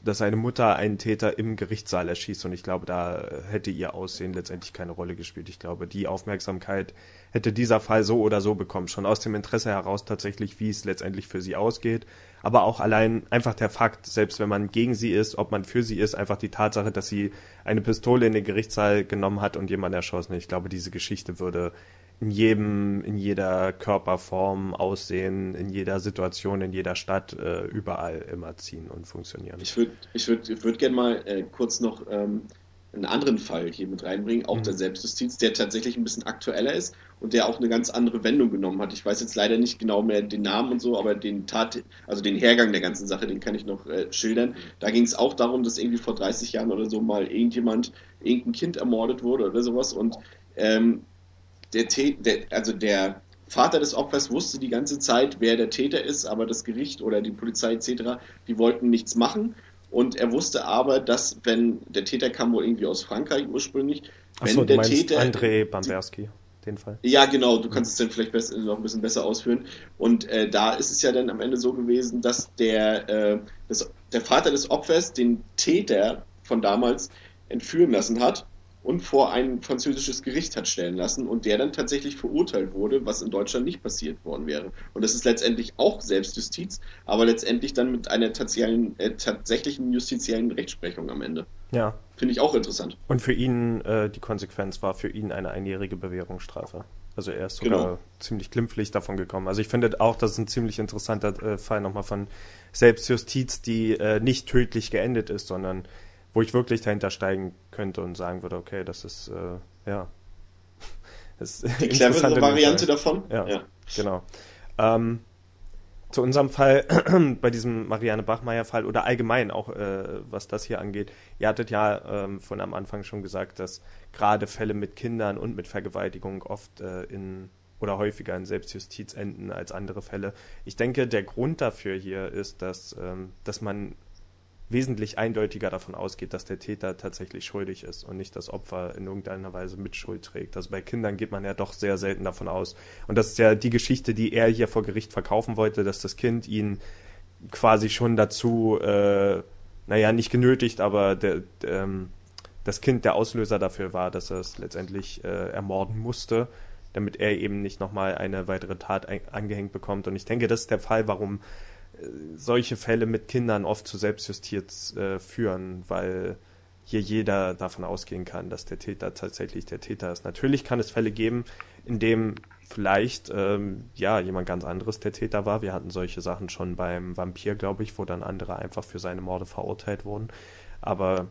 Dass seine Mutter einen Täter im Gerichtssaal erschießt und ich glaube, da hätte ihr Aussehen letztendlich keine Rolle gespielt. Ich glaube, die Aufmerksamkeit hätte dieser Fall so oder so bekommen, schon aus dem Interesse heraus tatsächlich, wie es letztendlich für sie ausgeht, aber auch allein einfach der Fakt, selbst wenn man gegen sie ist, ob man für sie ist, einfach die Tatsache, dass sie eine Pistole in den Gerichtssaal genommen hat und jemand erschossen. Ich glaube, diese Geschichte würde in jedem, in jeder Körperform, Aussehen, in jeder Situation, in jeder Stadt, äh, überall immer ziehen und funktionieren. Ich würde ich würd, ich würd gerne mal äh, kurz noch ähm, einen anderen Fall hier mit reinbringen, auch mhm. der Selbstjustiz, der tatsächlich ein bisschen aktueller ist und der auch eine ganz andere Wendung genommen hat. Ich weiß jetzt leider nicht genau mehr den Namen und so, aber den Tat, also den Hergang der ganzen Sache, den kann ich noch äh, schildern. Da ging es auch darum, dass irgendwie vor 30 Jahren oder so mal irgendjemand, irgendein Kind ermordet wurde oder sowas und ähm, der, der, also der Vater des Opfers wusste die ganze Zeit, wer der Täter ist, aber das Gericht oder die Polizei etc., die wollten nichts machen. Und er wusste aber, dass wenn der Täter kam wohl irgendwie aus Frankreich ursprünglich, Achso, wenn der Täter André Bamberski. Den Fall. Ja, genau, du kannst es dann vielleicht besser, noch ein bisschen besser ausführen. Und äh, da ist es ja dann am Ende so gewesen, dass der, äh, das, der Vater des Opfers den Täter von damals entführen lassen hat und vor ein französisches Gericht hat stellen lassen und der dann tatsächlich verurteilt wurde, was in Deutschland nicht passiert worden wäre. Und das ist letztendlich auch Selbstjustiz, aber letztendlich dann mit einer tatsächlichen, äh, tatsächlichen justiziellen Rechtsprechung am Ende. Ja. Finde ich auch interessant. Und für ihn, äh, die Konsequenz war für ihn eine einjährige Bewährungsstrafe. Also er ist sogar genau. ziemlich glimpflich davon gekommen. Also ich finde auch, das ist ein ziemlich interessanter äh, Fall nochmal von Selbstjustiz, die äh, nicht tödlich geendet ist, sondern wo ich wirklich dahinter steigen könnte und sagen würde, okay, das ist, äh, ja. Das ist Die clevere Variante davon? Ja, ja. genau. Ähm, zu unserem Fall, bei diesem Marianne Bachmeier-Fall oder allgemein auch, äh, was das hier angeht, ihr hattet ja ähm, von am Anfang schon gesagt, dass gerade Fälle mit Kindern und mit Vergewaltigung oft äh, in oder häufiger in Selbstjustiz enden als andere Fälle. Ich denke, der Grund dafür hier ist, dass, ähm, dass man wesentlich eindeutiger davon ausgeht, dass der Täter tatsächlich schuldig ist und nicht das Opfer in irgendeiner Weise Mitschuld trägt. Also bei Kindern geht man ja doch sehr selten davon aus. Und das ist ja die Geschichte, die er hier vor Gericht verkaufen wollte, dass das Kind ihn quasi schon dazu, äh, naja, nicht genötigt, aber der, ähm, das Kind der Auslöser dafür war, dass er es letztendlich äh, ermorden musste, damit er eben nicht nochmal eine weitere Tat angehängt bekommt. Und ich denke, das ist der Fall, warum solche Fälle mit Kindern oft zu Selbstjustiz äh, führen, weil hier jeder davon ausgehen kann, dass der Täter tatsächlich der Täter ist. Natürlich kann es Fälle geben, in dem vielleicht ähm, ja jemand ganz anderes der Täter war. Wir hatten solche Sachen schon beim Vampir, glaube ich, wo dann andere einfach für seine Morde verurteilt wurden. Aber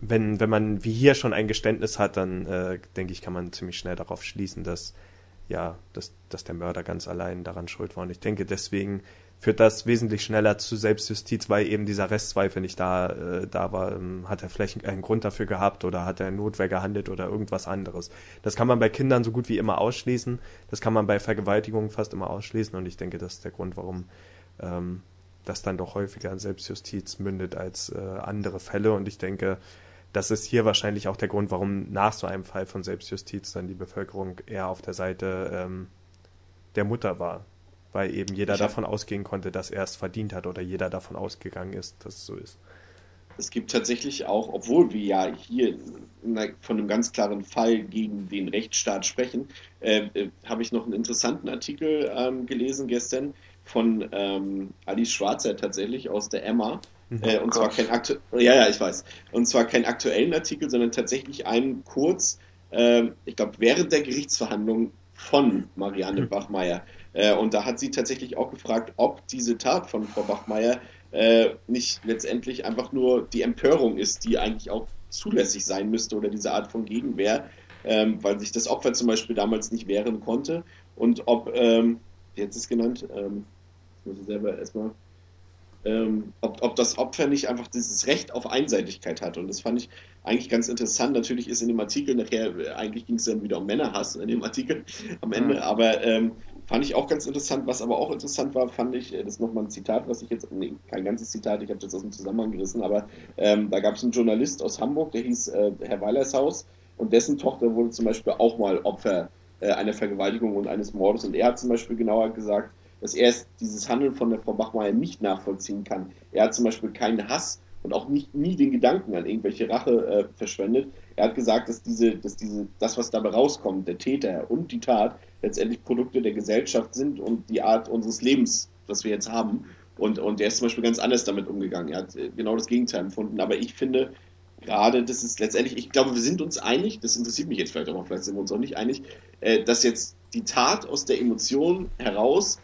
wenn, wenn man wie hier schon ein Geständnis hat, dann äh, denke ich, kann man ziemlich schnell darauf schließen, dass ja, dass, dass der Mörder ganz allein daran schuld war. Und ich denke, deswegen führt das wesentlich schneller zu Selbstjustiz, weil eben dieser Restzweifel nicht da, äh, da war. Ähm, hat er vielleicht einen Grund dafür gehabt oder hat er Notwehr gehandelt oder irgendwas anderes? Das kann man bei Kindern so gut wie immer ausschließen. Das kann man bei Vergewaltigungen fast immer ausschließen und ich denke, das ist der Grund, warum ähm, das dann doch häufiger in Selbstjustiz mündet als äh, andere Fälle und ich denke, das ist hier wahrscheinlich auch der Grund, warum nach so einem Fall von Selbstjustiz dann die Bevölkerung eher auf der Seite ähm, der Mutter war weil eben jeder davon ausgehen konnte, dass er es verdient hat oder jeder davon ausgegangen ist, dass es so ist. Es gibt tatsächlich auch, obwohl wir ja hier von einem ganz klaren Fall gegen den Rechtsstaat sprechen, äh, äh, habe ich noch einen interessanten Artikel ähm, gelesen gestern von ähm, Alice Schwarzer tatsächlich aus der Emma. Mhm. Äh, und oh zwar kein aktu ja, ja, ich weiß. Und zwar keinen aktuellen Artikel, sondern tatsächlich einen kurz, äh, ich glaube, während der Gerichtsverhandlung von Marianne mhm. Bachmeier. Äh, und da hat sie tatsächlich auch gefragt, ob diese Tat von Frau Bachmeier äh, nicht letztendlich einfach nur die Empörung ist, die eigentlich auch zulässig sein müsste oder diese Art von Gegenwehr, ähm, weil sich das Opfer zum Beispiel damals nicht wehren konnte. Und ob, ähm, jetzt ist genannt, ähm, muss ich selber erstmal ähm, ob, ob das Opfer nicht einfach dieses Recht auf Einseitigkeit hat. Und das fand ich eigentlich ganz interessant. Natürlich ist in dem Artikel nachher, eigentlich ging es dann wieder um Männerhass in dem Artikel am Ende, mhm. aber ähm, fand ich auch ganz interessant. Was aber auch interessant war, fand ich, das ist nochmal ein Zitat, was ich jetzt, nee, kein ganzes Zitat, ich habe das aus dem Zusammenhang gerissen, aber ähm, da gab es einen Journalist aus Hamburg, der hieß äh, Herr Weilershaus und dessen Tochter wurde zum Beispiel auch mal Opfer äh, einer Vergewaltigung und eines Mordes und er hat zum Beispiel genauer gesagt, dass er dieses Handeln von der Frau Bachmeier nicht nachvollziehen kann. Er hat zum Beispiel keinen Hass und auch nicht, nie den Gedanken an irgendwelche Rache äh, verschwendet. Er hat gesagt, dass diese, dass diese, das, was dabei rauskommt, der Täter und die Tat, letztendlich Produkte der Gesellschaft sind und die Art unseres Lebens, was wir jetzt haben. Und, und er ist zum Beispiel ganz anders damit umgegangen. Er hat äh, genau das Gegenteil empfunden. Aber ich finde, gerade, das ist letztendlich, ich glaube, wir sind uns einig, das interessiert mich jetzt vielleicht auch, vielleicht sind wir uns auch nicht einig, äh, dass jetzt die Tat aus der Emotion heraus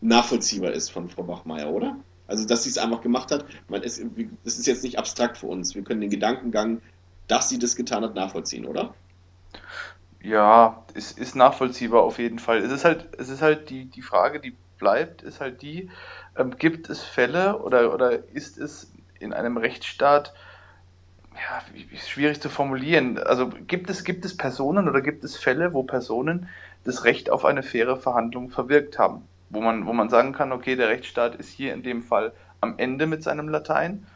nachvollziehbar ist von Frau Bachmeier, oder? Also, dass sie es einfach gemacht hat, man ist, das ist jetzt nicht abstrakt für uns. Wir können den Gedankengang, dass sie das getan hat, nachvollziehen, oder? Ja, es ist nachvollziehbar auf jeden Fall. Es ist halt, es ist halt die, die Frage, die bleibt, ist halt die, ähm, gibt es Fälle oder, oder ist es in einem Rechtsstaat ja, schwierig zu formulieren. Also gibt es, gibt es Personen oder gibt es Fälle, wo Personen das Recht auf eine faire Verhandlung verwirkt haben? Wo man, wo man sagen kann, okay, der Rechtsstaat ist hier in dem Fall am Ende mit seinem Latein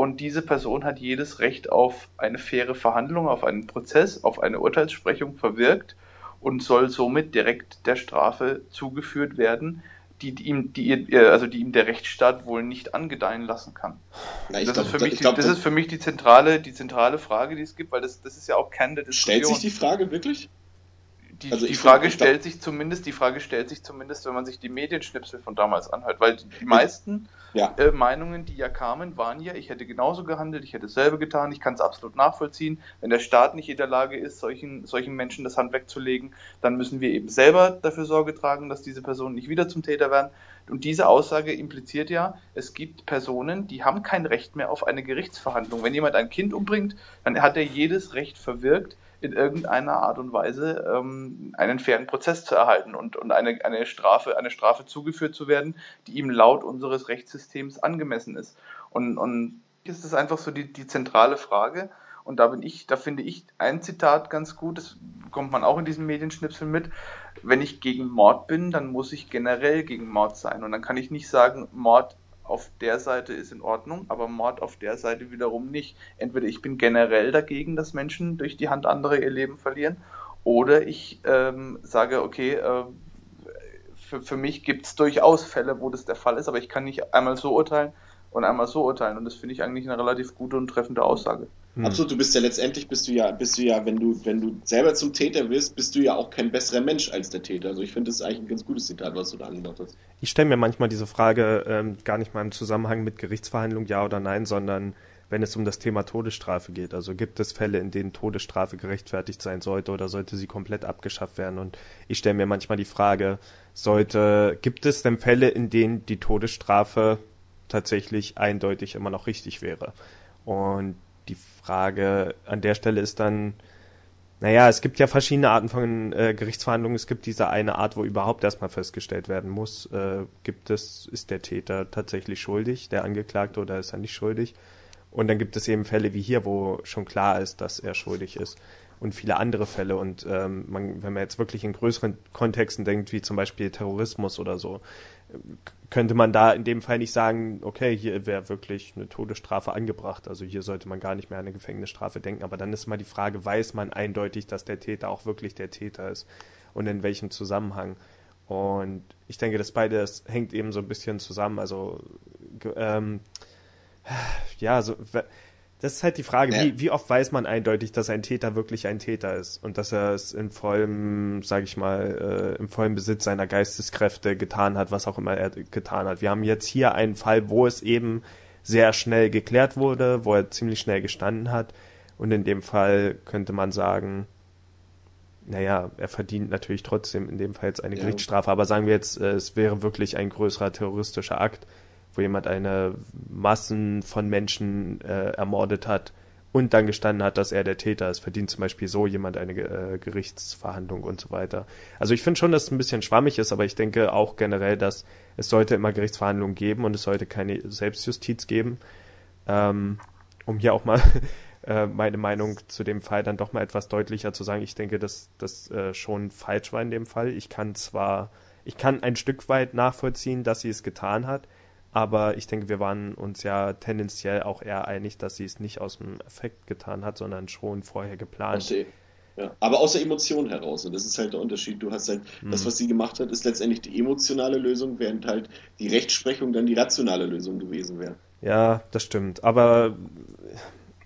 und diese Person hat jedes Recht auf eine faire Verhandlung, auf einen Prozess, auf eine Urteilssprechung verwirkt und soll somit direkt der Strafe zugeführt werden, die, die, ihm, die, also die ihm der Rechtsstaat wohl nicht angedeihen lassen kann. Ja, das, glaub, ist für mich, glaub, das ist für mich die zentrale, die zentrale Frage, die es gibt, weil das, das ist ja auch Kern der Diskussion. Stellt sich die Frage wirklich? Die, also die Frage stellt sich zumindest, die Frage stellt sich zumindest, wenn man sich die Medienschnipsel von damals anhört, weil die, die meisten ja. äh, Meinungen, die ja kamen, waren ja, ich hätte genauso gehandelt, ich hätte dasselbe getan, ich kann es absolut nachvollziehen. Wenn der Staat nicht in der Lage ist, solchen, solchen Menschen das Hand wegzulegen, dann müssen wir eben selber dafür Sorge tragen, dass diese Personen nicht wieder zum Täter werden. Und diese Aussage impliziert ja, es gibt Personen, die haben kein Recht mehr auf eine Gerichtsverhandlung. Wenn jemand ein Kind umbringt, dann hat er jedes Recht verwirkt, in irgendeiner Art und Weise ähm, einen fairen Prozess zu erhalten und, und eine, eine, Strafe, eine Strafe zugeführt zu werden, die ihm laut unseres Rechtssystems angemessen ist. Und, und ist das einfach so die, die zentrale Frage. Und da bin ich, da finde ich ein Zitat ganz gut, das kommt man auch in diesen Medienschnipsel mit. Wenn ich gegen Mord bin, dann muss ich generell gegen Mord sein. Und dann kann ich nicht sagen, Mord auf der Seite ist in Ordnung, aber Mord auf der Seite wiederum nicht. Entweder ich bin generell dagegen, dass Menschen durch die Hand anderer ihr Leben verlieren, oder ich ähm, sage, okay, äh, für, für mich gibt es durchaus Fälle, wo das der Fall ist, aber ich kann nicht einmal so urteilen und einmal so urteilen. Und das finde ich eigentlich eine relativ gute und treffende Aussage. Hm. Absolut, du bist ja letztendlich bist du ja, bist du ja, wenn du, wenn du selber zum Täter wirst, bist du ja auch kein besserer Mensch als der Täter. Also ich finde, das ist eigentlich ein ganz gutes Zitat, was du da angedacht hast. Ich stelle mir manchmal diese Frage ähm, gar nicht mal im Zusammenhang mit Gerichtsverhandlung, ja oder nein, sondern wenn es um das Thema Todesstrafe geht. Also gibt es Fälle, in denen Todesstrafe gerechtfertigt sein sollte oder sollte sie komplett abgeschafft werden? Und ich stelle mir manchmal die Frage, sollte, gibt es denn Fälle, in denen die Todesstrafe tatsächlich eindeutig immer noch richtig wäre? Und die Frage an der Stelle ist dann, naja, es gibt ja verschiedene Arten von äh, Gerichtsverhandlungen. Es gibt diese eine Art, wo überhaupt erstmal festgestellt werden muss, äh, gibt es, ist der Täter tatsächlich schuldig, der Angeklagte, oder ist er nicht schuldig? Und dann gibt es eben Fälle wie hier, wo schon klar ist, dass er schuldig ist. Und viele andere Fälle. Und ähm, man, wenn man jetzt wirklich in größeren Kontexten denkt, wie zum Beispiel Terrorismus oder so, könnte man da in dem Fall nicht sagen, okay, hier wäre wirklich eine Todesstrafe angebracht. Also hier sollte man gar nicht mehr an eine Gefängnisstrafe denken. Aber dann ist mal die Frage, weiß man eindeutig, dass der Täter auch wirklich der Täter ist und in welchem Zusammenhang? Und ich denke, das beides hängt eben so ein bisschen zusammen. Also ähm, ja, so das ist halt die Frage, ja. wie, wie oft weiß man eindeutig, dass ein Täter wirklich ein Täter ist und dass er es in vollem, sage ich mal, äh, im vollen Besitz seiner Geisteskräfte getan hat, was auch immer er getan hat. Wir haben jetzt hier einen Fall, wo es eben sehr schnell geklärt wurde, wo er ziemlich schnell gestanden hat und in dem Fall könnte man sagen, naja, er verdient natürlich trotzdem in dem Fall jetzt eine ja. Gerichtsstrafe, aber sagen wir jetzt, äh, es wäre wirklich ein größerer terroristischer Akt, wo jemand eine Massen von Menschen äh, ermordet hat und dann gestanden hat, dass er der Täter ist, verdient zum Beispiel so jemand eine äh, Gerichtsverhandlung und so weiter. Also ich finde schon, dass es ein bisschen schwammig ist, aber ich denke auch generell, dass es sollte immer Gerichtsverhandlungen geben und es sollte keine Selbstjustiz geben. Ähm, um hier auch mal äh, meine Meinung zu dem Fall dann doch mal etwas deutlicher zu sagen. Ich denke, dass das äh, schon falsch war in dem Fall. Ich kann zwar, ich kann ein Stück weit nachvollziehen, dass sie es getan hat, aber ich denke, wir waren uns ja tendenziell auch eher einig, dass sie es nicht aus dem Effekt getan hat, sondern schon vorher geplant. Ja. Ja, aber aus der Emotion heraus. Und das ist halt der Unterschied. Du hast halt, mhm. das, was sie gemacht hat, ist letztendlich die emotionale Lösung, während halt die Rechtsprechung dann die rationale Lösung gewesen wäre. Ja, das stimmt. Aber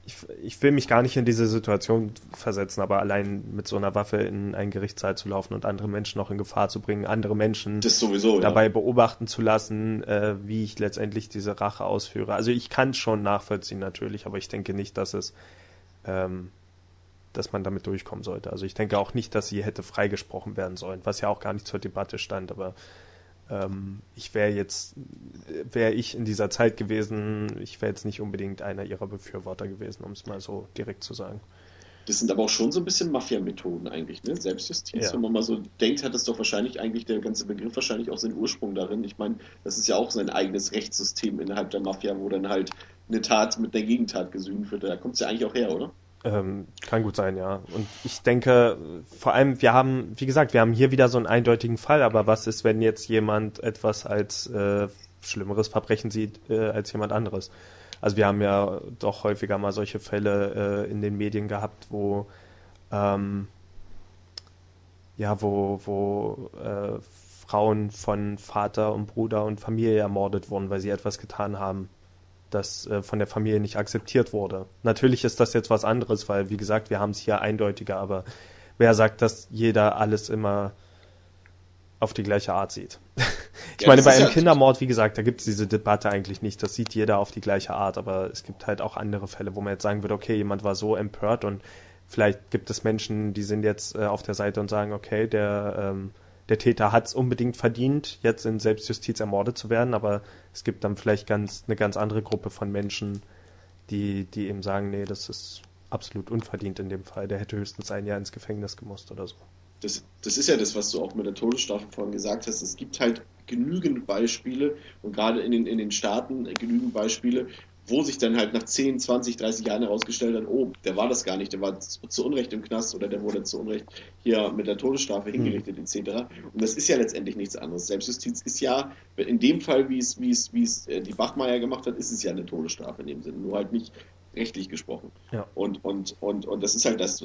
ich, ich will mich gar nicht in diese Situation versetzen, aber allein mit so einer Waffe in einen Gerichtssaal zu laufen und andere Menschen noch in Gefahr zu bringen, andere Menschen sowieso, dabei ja. beobachten zu lassen, äh, wie ich letztendlich diese Rache ausführe. Also ich kann es schon nachvollziehen natürlich, aber ich denke nicht, dass es ähm, dass man damit durchkommen sollte. Also ich denke auch nicht, dass sie hätte freigesprochen werden sollen, was ja auch gar nicht zur Debatte stand, aber ähm, ich wäre jetzt, wäre ich in dieser Zeit gewesen, ich wäre jetzt nicht unbedingt einer ihrer Befürworter gewesen, um es mal so direkt zu sagen. Das sind aber auch schon so ein bisschen Mafia-Methoden eigentlich, ne? Selbstjustiz. Ja. Wenn man mal so denkt, hat es doch wahrscheinlich eigentlich der ganze Begriff wahrscheinlich auch seinen Ursprung darin. Ich meine, das ist ja auch sein eigenes Rechtssystem innerhalb der Mafia, wo dann halt eine Tat mit der Gegentat gesühnt wird. Da kommt es ja eigentlich auch her, oder? Ähm, kann gut sein, ja. Und ich denke, vor allem, wir haben, wie gesagt, wir haben hier wieder so einen eindeutigen Fall, aber was ist, wenn jetzt jemand etwas als äh, schlimmeres Verbrechen sieht äh, als jemand anderes? Also wir haben ja doch häufiger mal solche Fälle äh, in den Medien gehabt, wo ähm, ja, wo, wo äh, Frauen von Vater und Bruder und Familie ermordet wurden, weil sie etwas getan haben das äh, von der Familie nicht akzeptiert wurde. Natürlich ist das jetzt was anderes, weil, wie gesagt, wir haben es hier eindeutiger, aber wer sagt, dass jeder alles immer auf die gleiche Art sieht? ich ja, meine, bei einem ja Kindermord, wie gesagt, da gibt es diese Debatte eigentlich nicht. Das sieht jeder auf die gleiche Art, aber es gibt halt auch andere Fälle, wo man jetzt sagen würde, okay, jemand war so empört und vielleicht gibt es Menschen, die sind jetzt äh, auf der Seite und sagen, okay, der ähm, der Täter hat es unbedingt verdient, jetzt in Selbstjustiz ermordet zu werden, aber es gibt dann vielleicht ganz eine ganz andere Gruppe von Menschen, die, die eben sagen, nee, das ist absolut unverdient in dem Fall. Der hätte höchstens ein Jahr ins Gefängnis gemusst oder so. Das, das ist ja das, was du auch mit der Todesstrafe vorhin gesagt hast. Es gibt halt genügend Beispiele und gerade in den, in den Staaten genügend Beispiele, wo sich dann halt nach 10, 20, 30 Jahren herausgestellt hat, oh, der war das gar nicht, der war zu Unrecht im Knast oder der wurde zu Unrecht hier mit der Todesstrafe hm. hingerichtet, etc. Und das ist ja letztendlich nichts anderes. Selbstjustiz ist ja, in dem Fall, wie es, wie es, wie es äh, die Bachmeier gemacht hat, ist es ja eine Todesstrafe in dem Sinne, nur halt nicht rechtlich gesprochen. Ja. Und, und, und, und das ist halt das,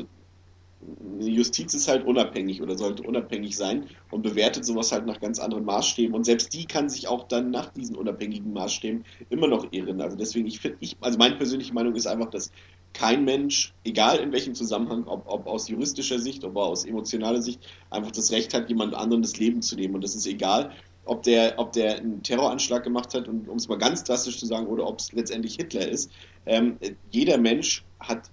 Justiz ist halt unabhängig oder sollte unabhängig sein und bewertet sowas halt nach ganz anderen Maßstäben. Und selbst die kann sich auch dann nach diesen unabhängigen Maßstäben immer noch irren. Also deswegen, ich finde, ich, also meine persönliche Meinung ist einfach, dass kein Mensch, egal in welchem Zusammenhang, ob, ob aus juristischer Sicht, ob aus emotionaler Sicht, einfach das Recht hat, jemand anderen das Leben zu nehmen. Und das ist egal, ob der, ob der einen Terroranschlag gemacht hat, und um es mal ganz drastisch zu sagen, oder ob es letztendlich Hitler ist. Ähm, jeder Mensch hat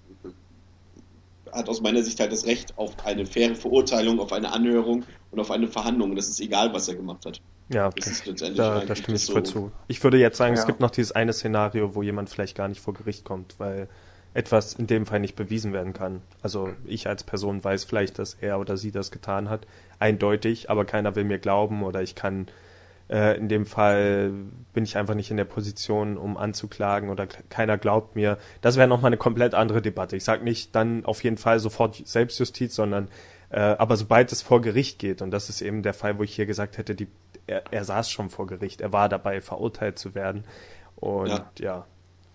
hat aus meiner Sicht halt das Recht auf eine faire Verurteilung, auf eine Anhörung und auf eine Verhandlung. Das ist egal, was er gemacht hat. Ja, das ist letztendlich da, da stimme ich so. voll zu. Ich würde jetzt sagen, ja. es gibt noch dieses eine Szenario, wo jemand vielleicht gar nicht vor Gericht kommt, weil etwas in dem Fall nicht bewiesen werden kann. Also ich als Person weiß vielleicht, dass er oder sie das getan hat, eindeutig, aber keiner will mir glauben oder ich kann äh, in dem Fall bin ich einfach nicht in der Position, um anzuklagen oder keiner glaubt mir. Das wäre nochmal eine komplett andere Debatte. Ich sage nicht dann auf jeden Fall sofort Selbstjustiz, sondern äh, aber sobald es vor Gericht geht, und das ist eben der Fall, wo ich hier gesagt hätte, die, er, er saß schon vor Gericht, er war dabei, verurteilt zu werden. Und ja, ja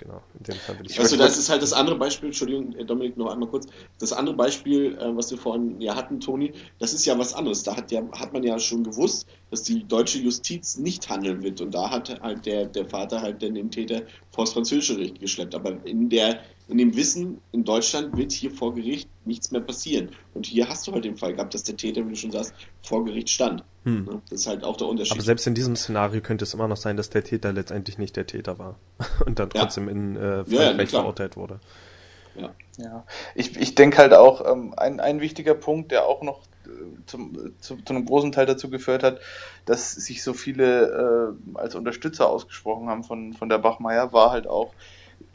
genau. In dem Fall würde ich Also das ist halt das andere Beispiel, Entschuldigung, äh, Dominik, noch einmal kurz. Das andere Beispiel, äh, was wir vorhin ja hatten, Toni, das ist ja was anderes. Da hat, ja, hat man ja schon gewusst, dass die deutsche Justiz nicht handeln wird. Und da hat halt der, der Vater halt dann den Täter vor das französische Gericht geschleppt. Aber in der in dem Wissen, in Deutschland wird hier vor Gericht nichts mehr passieren. Und hier hast du halt den Fall gehabt, dass der Täter, wie du schon sagst, vor Gericht stand. Hm. Das ist halt auch der Unterschied. Aber selbst in diesem Szenario könnte es immer noch sein, dass der Täter letztendlich nicht der Täter war und dann trotzdem ja. in äh, Frankreich ja, ja, verurteilt wurde. Ja. ja. Ich, ich denke halt auch, ähm, ein, ein wichtiger Punkt, der auch noch äh, zum, zu, zu, einem großen Teil dazu geführt hat, dass sich so viele äh, als Unterstützer ausgesprochen haben von, von der Bachmeier, war halt auch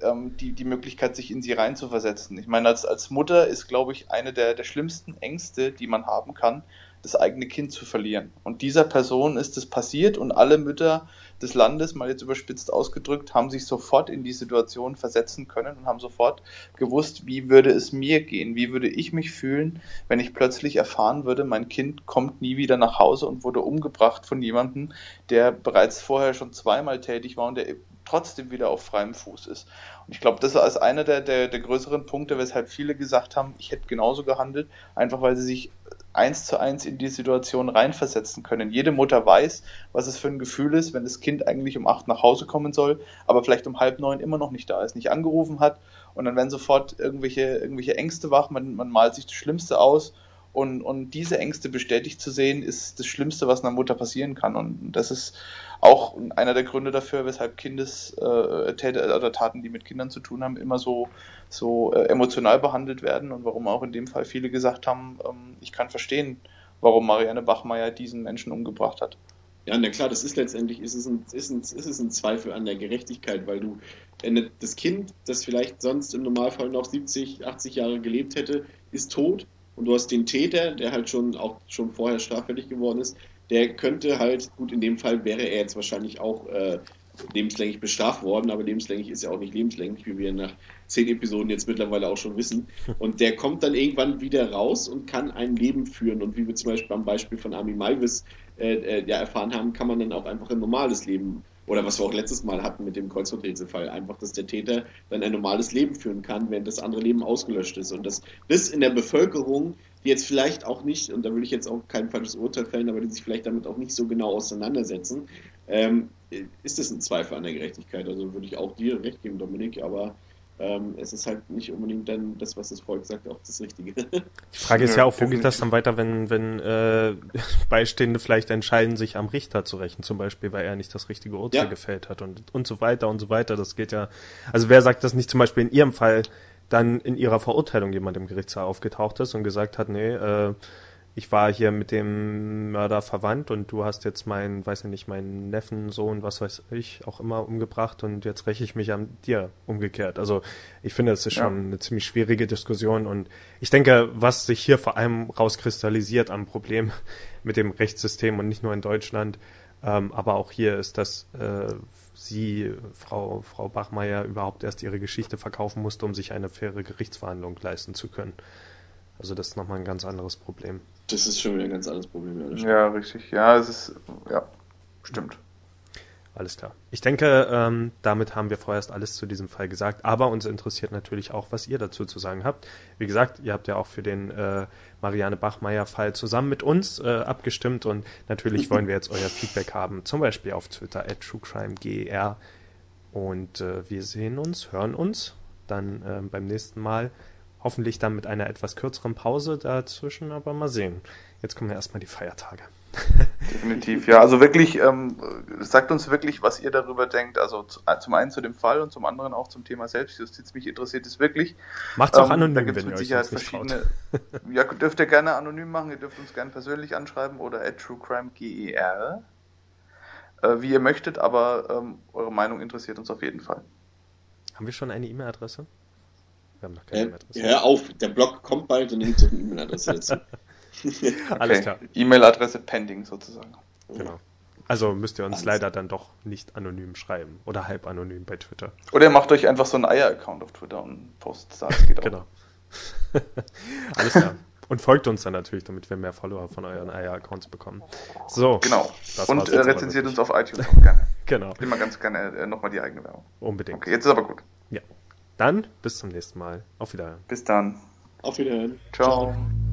ähm, die, die Möglichkeit, sich in sie reinzuversetzen. Ich meine, als, als Mutter ist, glaube ich, eine der, der schlimmsten Ängste, die man haben kann, das eigene Kind zu verlieren. Und dieser Person ist es passiert und alle Mütter des Landes, mal jetzt überspitzt ausgedrückt, haben sich sofort in die Situation versetzen können und haben sofort gewusst, wie würde es mir gehen, wie würde ich mich fühlen, wenn ich plötzlich erfahren würde, mein Kind kommt nie wieder nach Hause und wurde umgebracht von jemandem, der bereits vorher schon zweimal tätig war und der trotzdem wieder auf freiem Fuß ist. Und ich glaube, das ist einer der, der, der größeren Punkte, weshalb viele gesagt haben, ich hätte genauso gehandelt, einfach weil sie sich eins zu eins in die Situation reinversetzen können. Jede Mutter weiß, was es für ein Gefühl ist, wenn das Kind eigentlich um acht nach Hause kommen soll, aber vielleicht um halb neun immer noch nicht da ist, nicht angerufen hat und dann werden sofort irgendwelche, irgendwelche Ängste wach, man, man malt sich das Schlimmste aus und, und diese Ängste bestätigt zu sehen, ist das Schlimmste, was einer Mutter passieren kann. Und das ist auch einer der Gründe dafür, weshalb Kindestäter äh, oder Taten, die mit Kindern zu tun haben, immer so, so äh, emotional behandelt werden und warum auch in dem Fall viele gesagt haben, ähm, ich kann verstehen, warum Marianne Bachmeier diesen Menschen umgebracht hat. Ja, na klar, das ist letztendlich, ist es, ein, ist, ein, ist es ein Zweifel an der Gerechtigkeit, weil du das Kind, das vielleicht sonst im Normalfall noch 70, 80 Jahre gelebt hätte, ist tot und du hast den Täter, der halt schon auch schon vorher straffällig geworden ist, der könnte halt, gut, in dem Fall wäre er jetzt wahrscheinlich auch äh, lebenslänglich bestraft worden, aber lebenslänglich ist ja auch nicht lebenslänglich, wie wir nach zehn Episoden jetzt mittlerweile auch schon wissen. Und der kommt dann irgendwann wieder raus und kann ein Leben führen. Und wie wir zum Beispiel am Beispiel von Ami Maivis äh, äh, ja erfahren haben, kann man dann auch einfach ein normales Leben oder was wir auch letztes Mal hatten mit dem Kreuzworträtselfall, einfach, dass der Täter dann ein normales Leben führen kann, während das andere Leben ausgelöscht ist. Und dass das in der Bevölkerung, die jetzt vielleicht auch nicht, und da will ich jetzt auch kein falsches Urteil fällen, aber die sich vielleicht damit auch nicht so genau auseinandersetzen, ähm, ist das ein Zweifel an der Gerechtigkeit. Also würde ich auch dir recht geben, Dominik, aber ähm, es ist halt nicht unbedingt dann das, was das Volk sagt, auch das Richtige. Die Frage ist ja, ja auch, wo geht das dann weiter, wenn, wenn äh, Beistehende vielleicht entscheiden, sich am Richter zu rächen, zum Beispiel, weil er nicht das richtige Urteil ja. gefällt hat und, und so weiter und so weiter. Das geht ja, also wer sagt das nicht zum Beispiel in ihrem Fall, dann in ihrer Verurteilung jemand im Gerichtssaal aufgetaucht ist und gesagt hat, nee, äh, ich war hier mit dem Mörder verwandt und du hast jetzt meinen, weiß ich nicht, meinen Neffen, Sohn, was weiß ich, auch immer umgebracht und jetzt räche ich mich an dir umgekehrt. Also ich finde, es ist schon ja. eine ziemlich schwierige Diskussion und ich denke, was sich hier vor allem rauskristallisiert am Problem mit dem Rechtssystem und nicht nur in Deutschland, ähm, aber auch hier ist, dass äh, sie, Frau, Frau Bachmeier, überhaupt erst ihre Geschichte verkaufen musste, um sich eine faire Gerichtsverhandlung leisten zu können. Also das ist nochmal ein ganz anderes Problem. Das ist schon wieder ein ganz anderes Problem. Ja, ja richtig. Ja, es ist, ja, stimmt. Alles klar. Ich denke, ähm, damit haben wir vorerst alles zu diesem Fall gesagt, aber uns interessiert natürlich auch, was ihr dazu zu sagen habt. Wie gesagt, ihr habt ja auch für den äh, Marianne Bachmeier-Fall zusammen mit uns äh, abgestimmt und natürlich wollen wir jetzt euer Feedback haben, zum Beispiel auf Twitter at TrueCrimeGR. Und äh, wir sehen uns, hören uns dann äh, beim nächsten Mal. Hoffentlich dann mit einer etwas kürzeren Pause dazwischen, aber mal sehen. Jetzt kommen ja erstmal die Feiertage. Definitiv, ja. Also wirklich, ähm, sagt uns wirklich, was ihr darüber denkt. Also zu, äh, zum einen zu dem Fall und zum anderen auch zum Thema Selbstjustiz. Mich interessiert es wirklich. Macht's auch ähm, anonym, da gibt's wenn mit Sicherheit verschiedene. ja, dürft ihr gerne anonym machen. Ihr dürft uns gerne persönlich anschreiben oder at truecrimeger. Äh, wie ihr möchtet, aber ähm, eure Meinung interessiert uns auf jeden Fall. Haben wir schon eine E-Mail-Adresse? Wir haben noch keine äh, E-Mail-Adresse. Hör auf, der Blog kommt bald und nimmt so eine E-Mail-Adresse dazu. Alles klar. E-Mail-Adresse pending sozusagen. Genau. Also müsst ihr uns Alles. leider dann doch nicht anonym schreiben oder halb anonym bei Twitter. Oder ihr macht euch einfach so einen Eier-Account auf Twitter und postet da. Das geht auch. genau. Alles klar. Und folgt uns dann natürlich, damit wir mehr Follower von euren Eier-Accounts bekommen. So. Genau. und äh, rezensiert uns auf iTunes auch gerne. genau. Immer ganz gerne äh, nochmal die eigene Werbung. Unbedingt. Okay, jetzt ist aber gut. Ja. Dann bis zum nächsten Mal. Auf Wiedersehen. Bis dann. Auf Wiedersehen. Ciao. Ciao.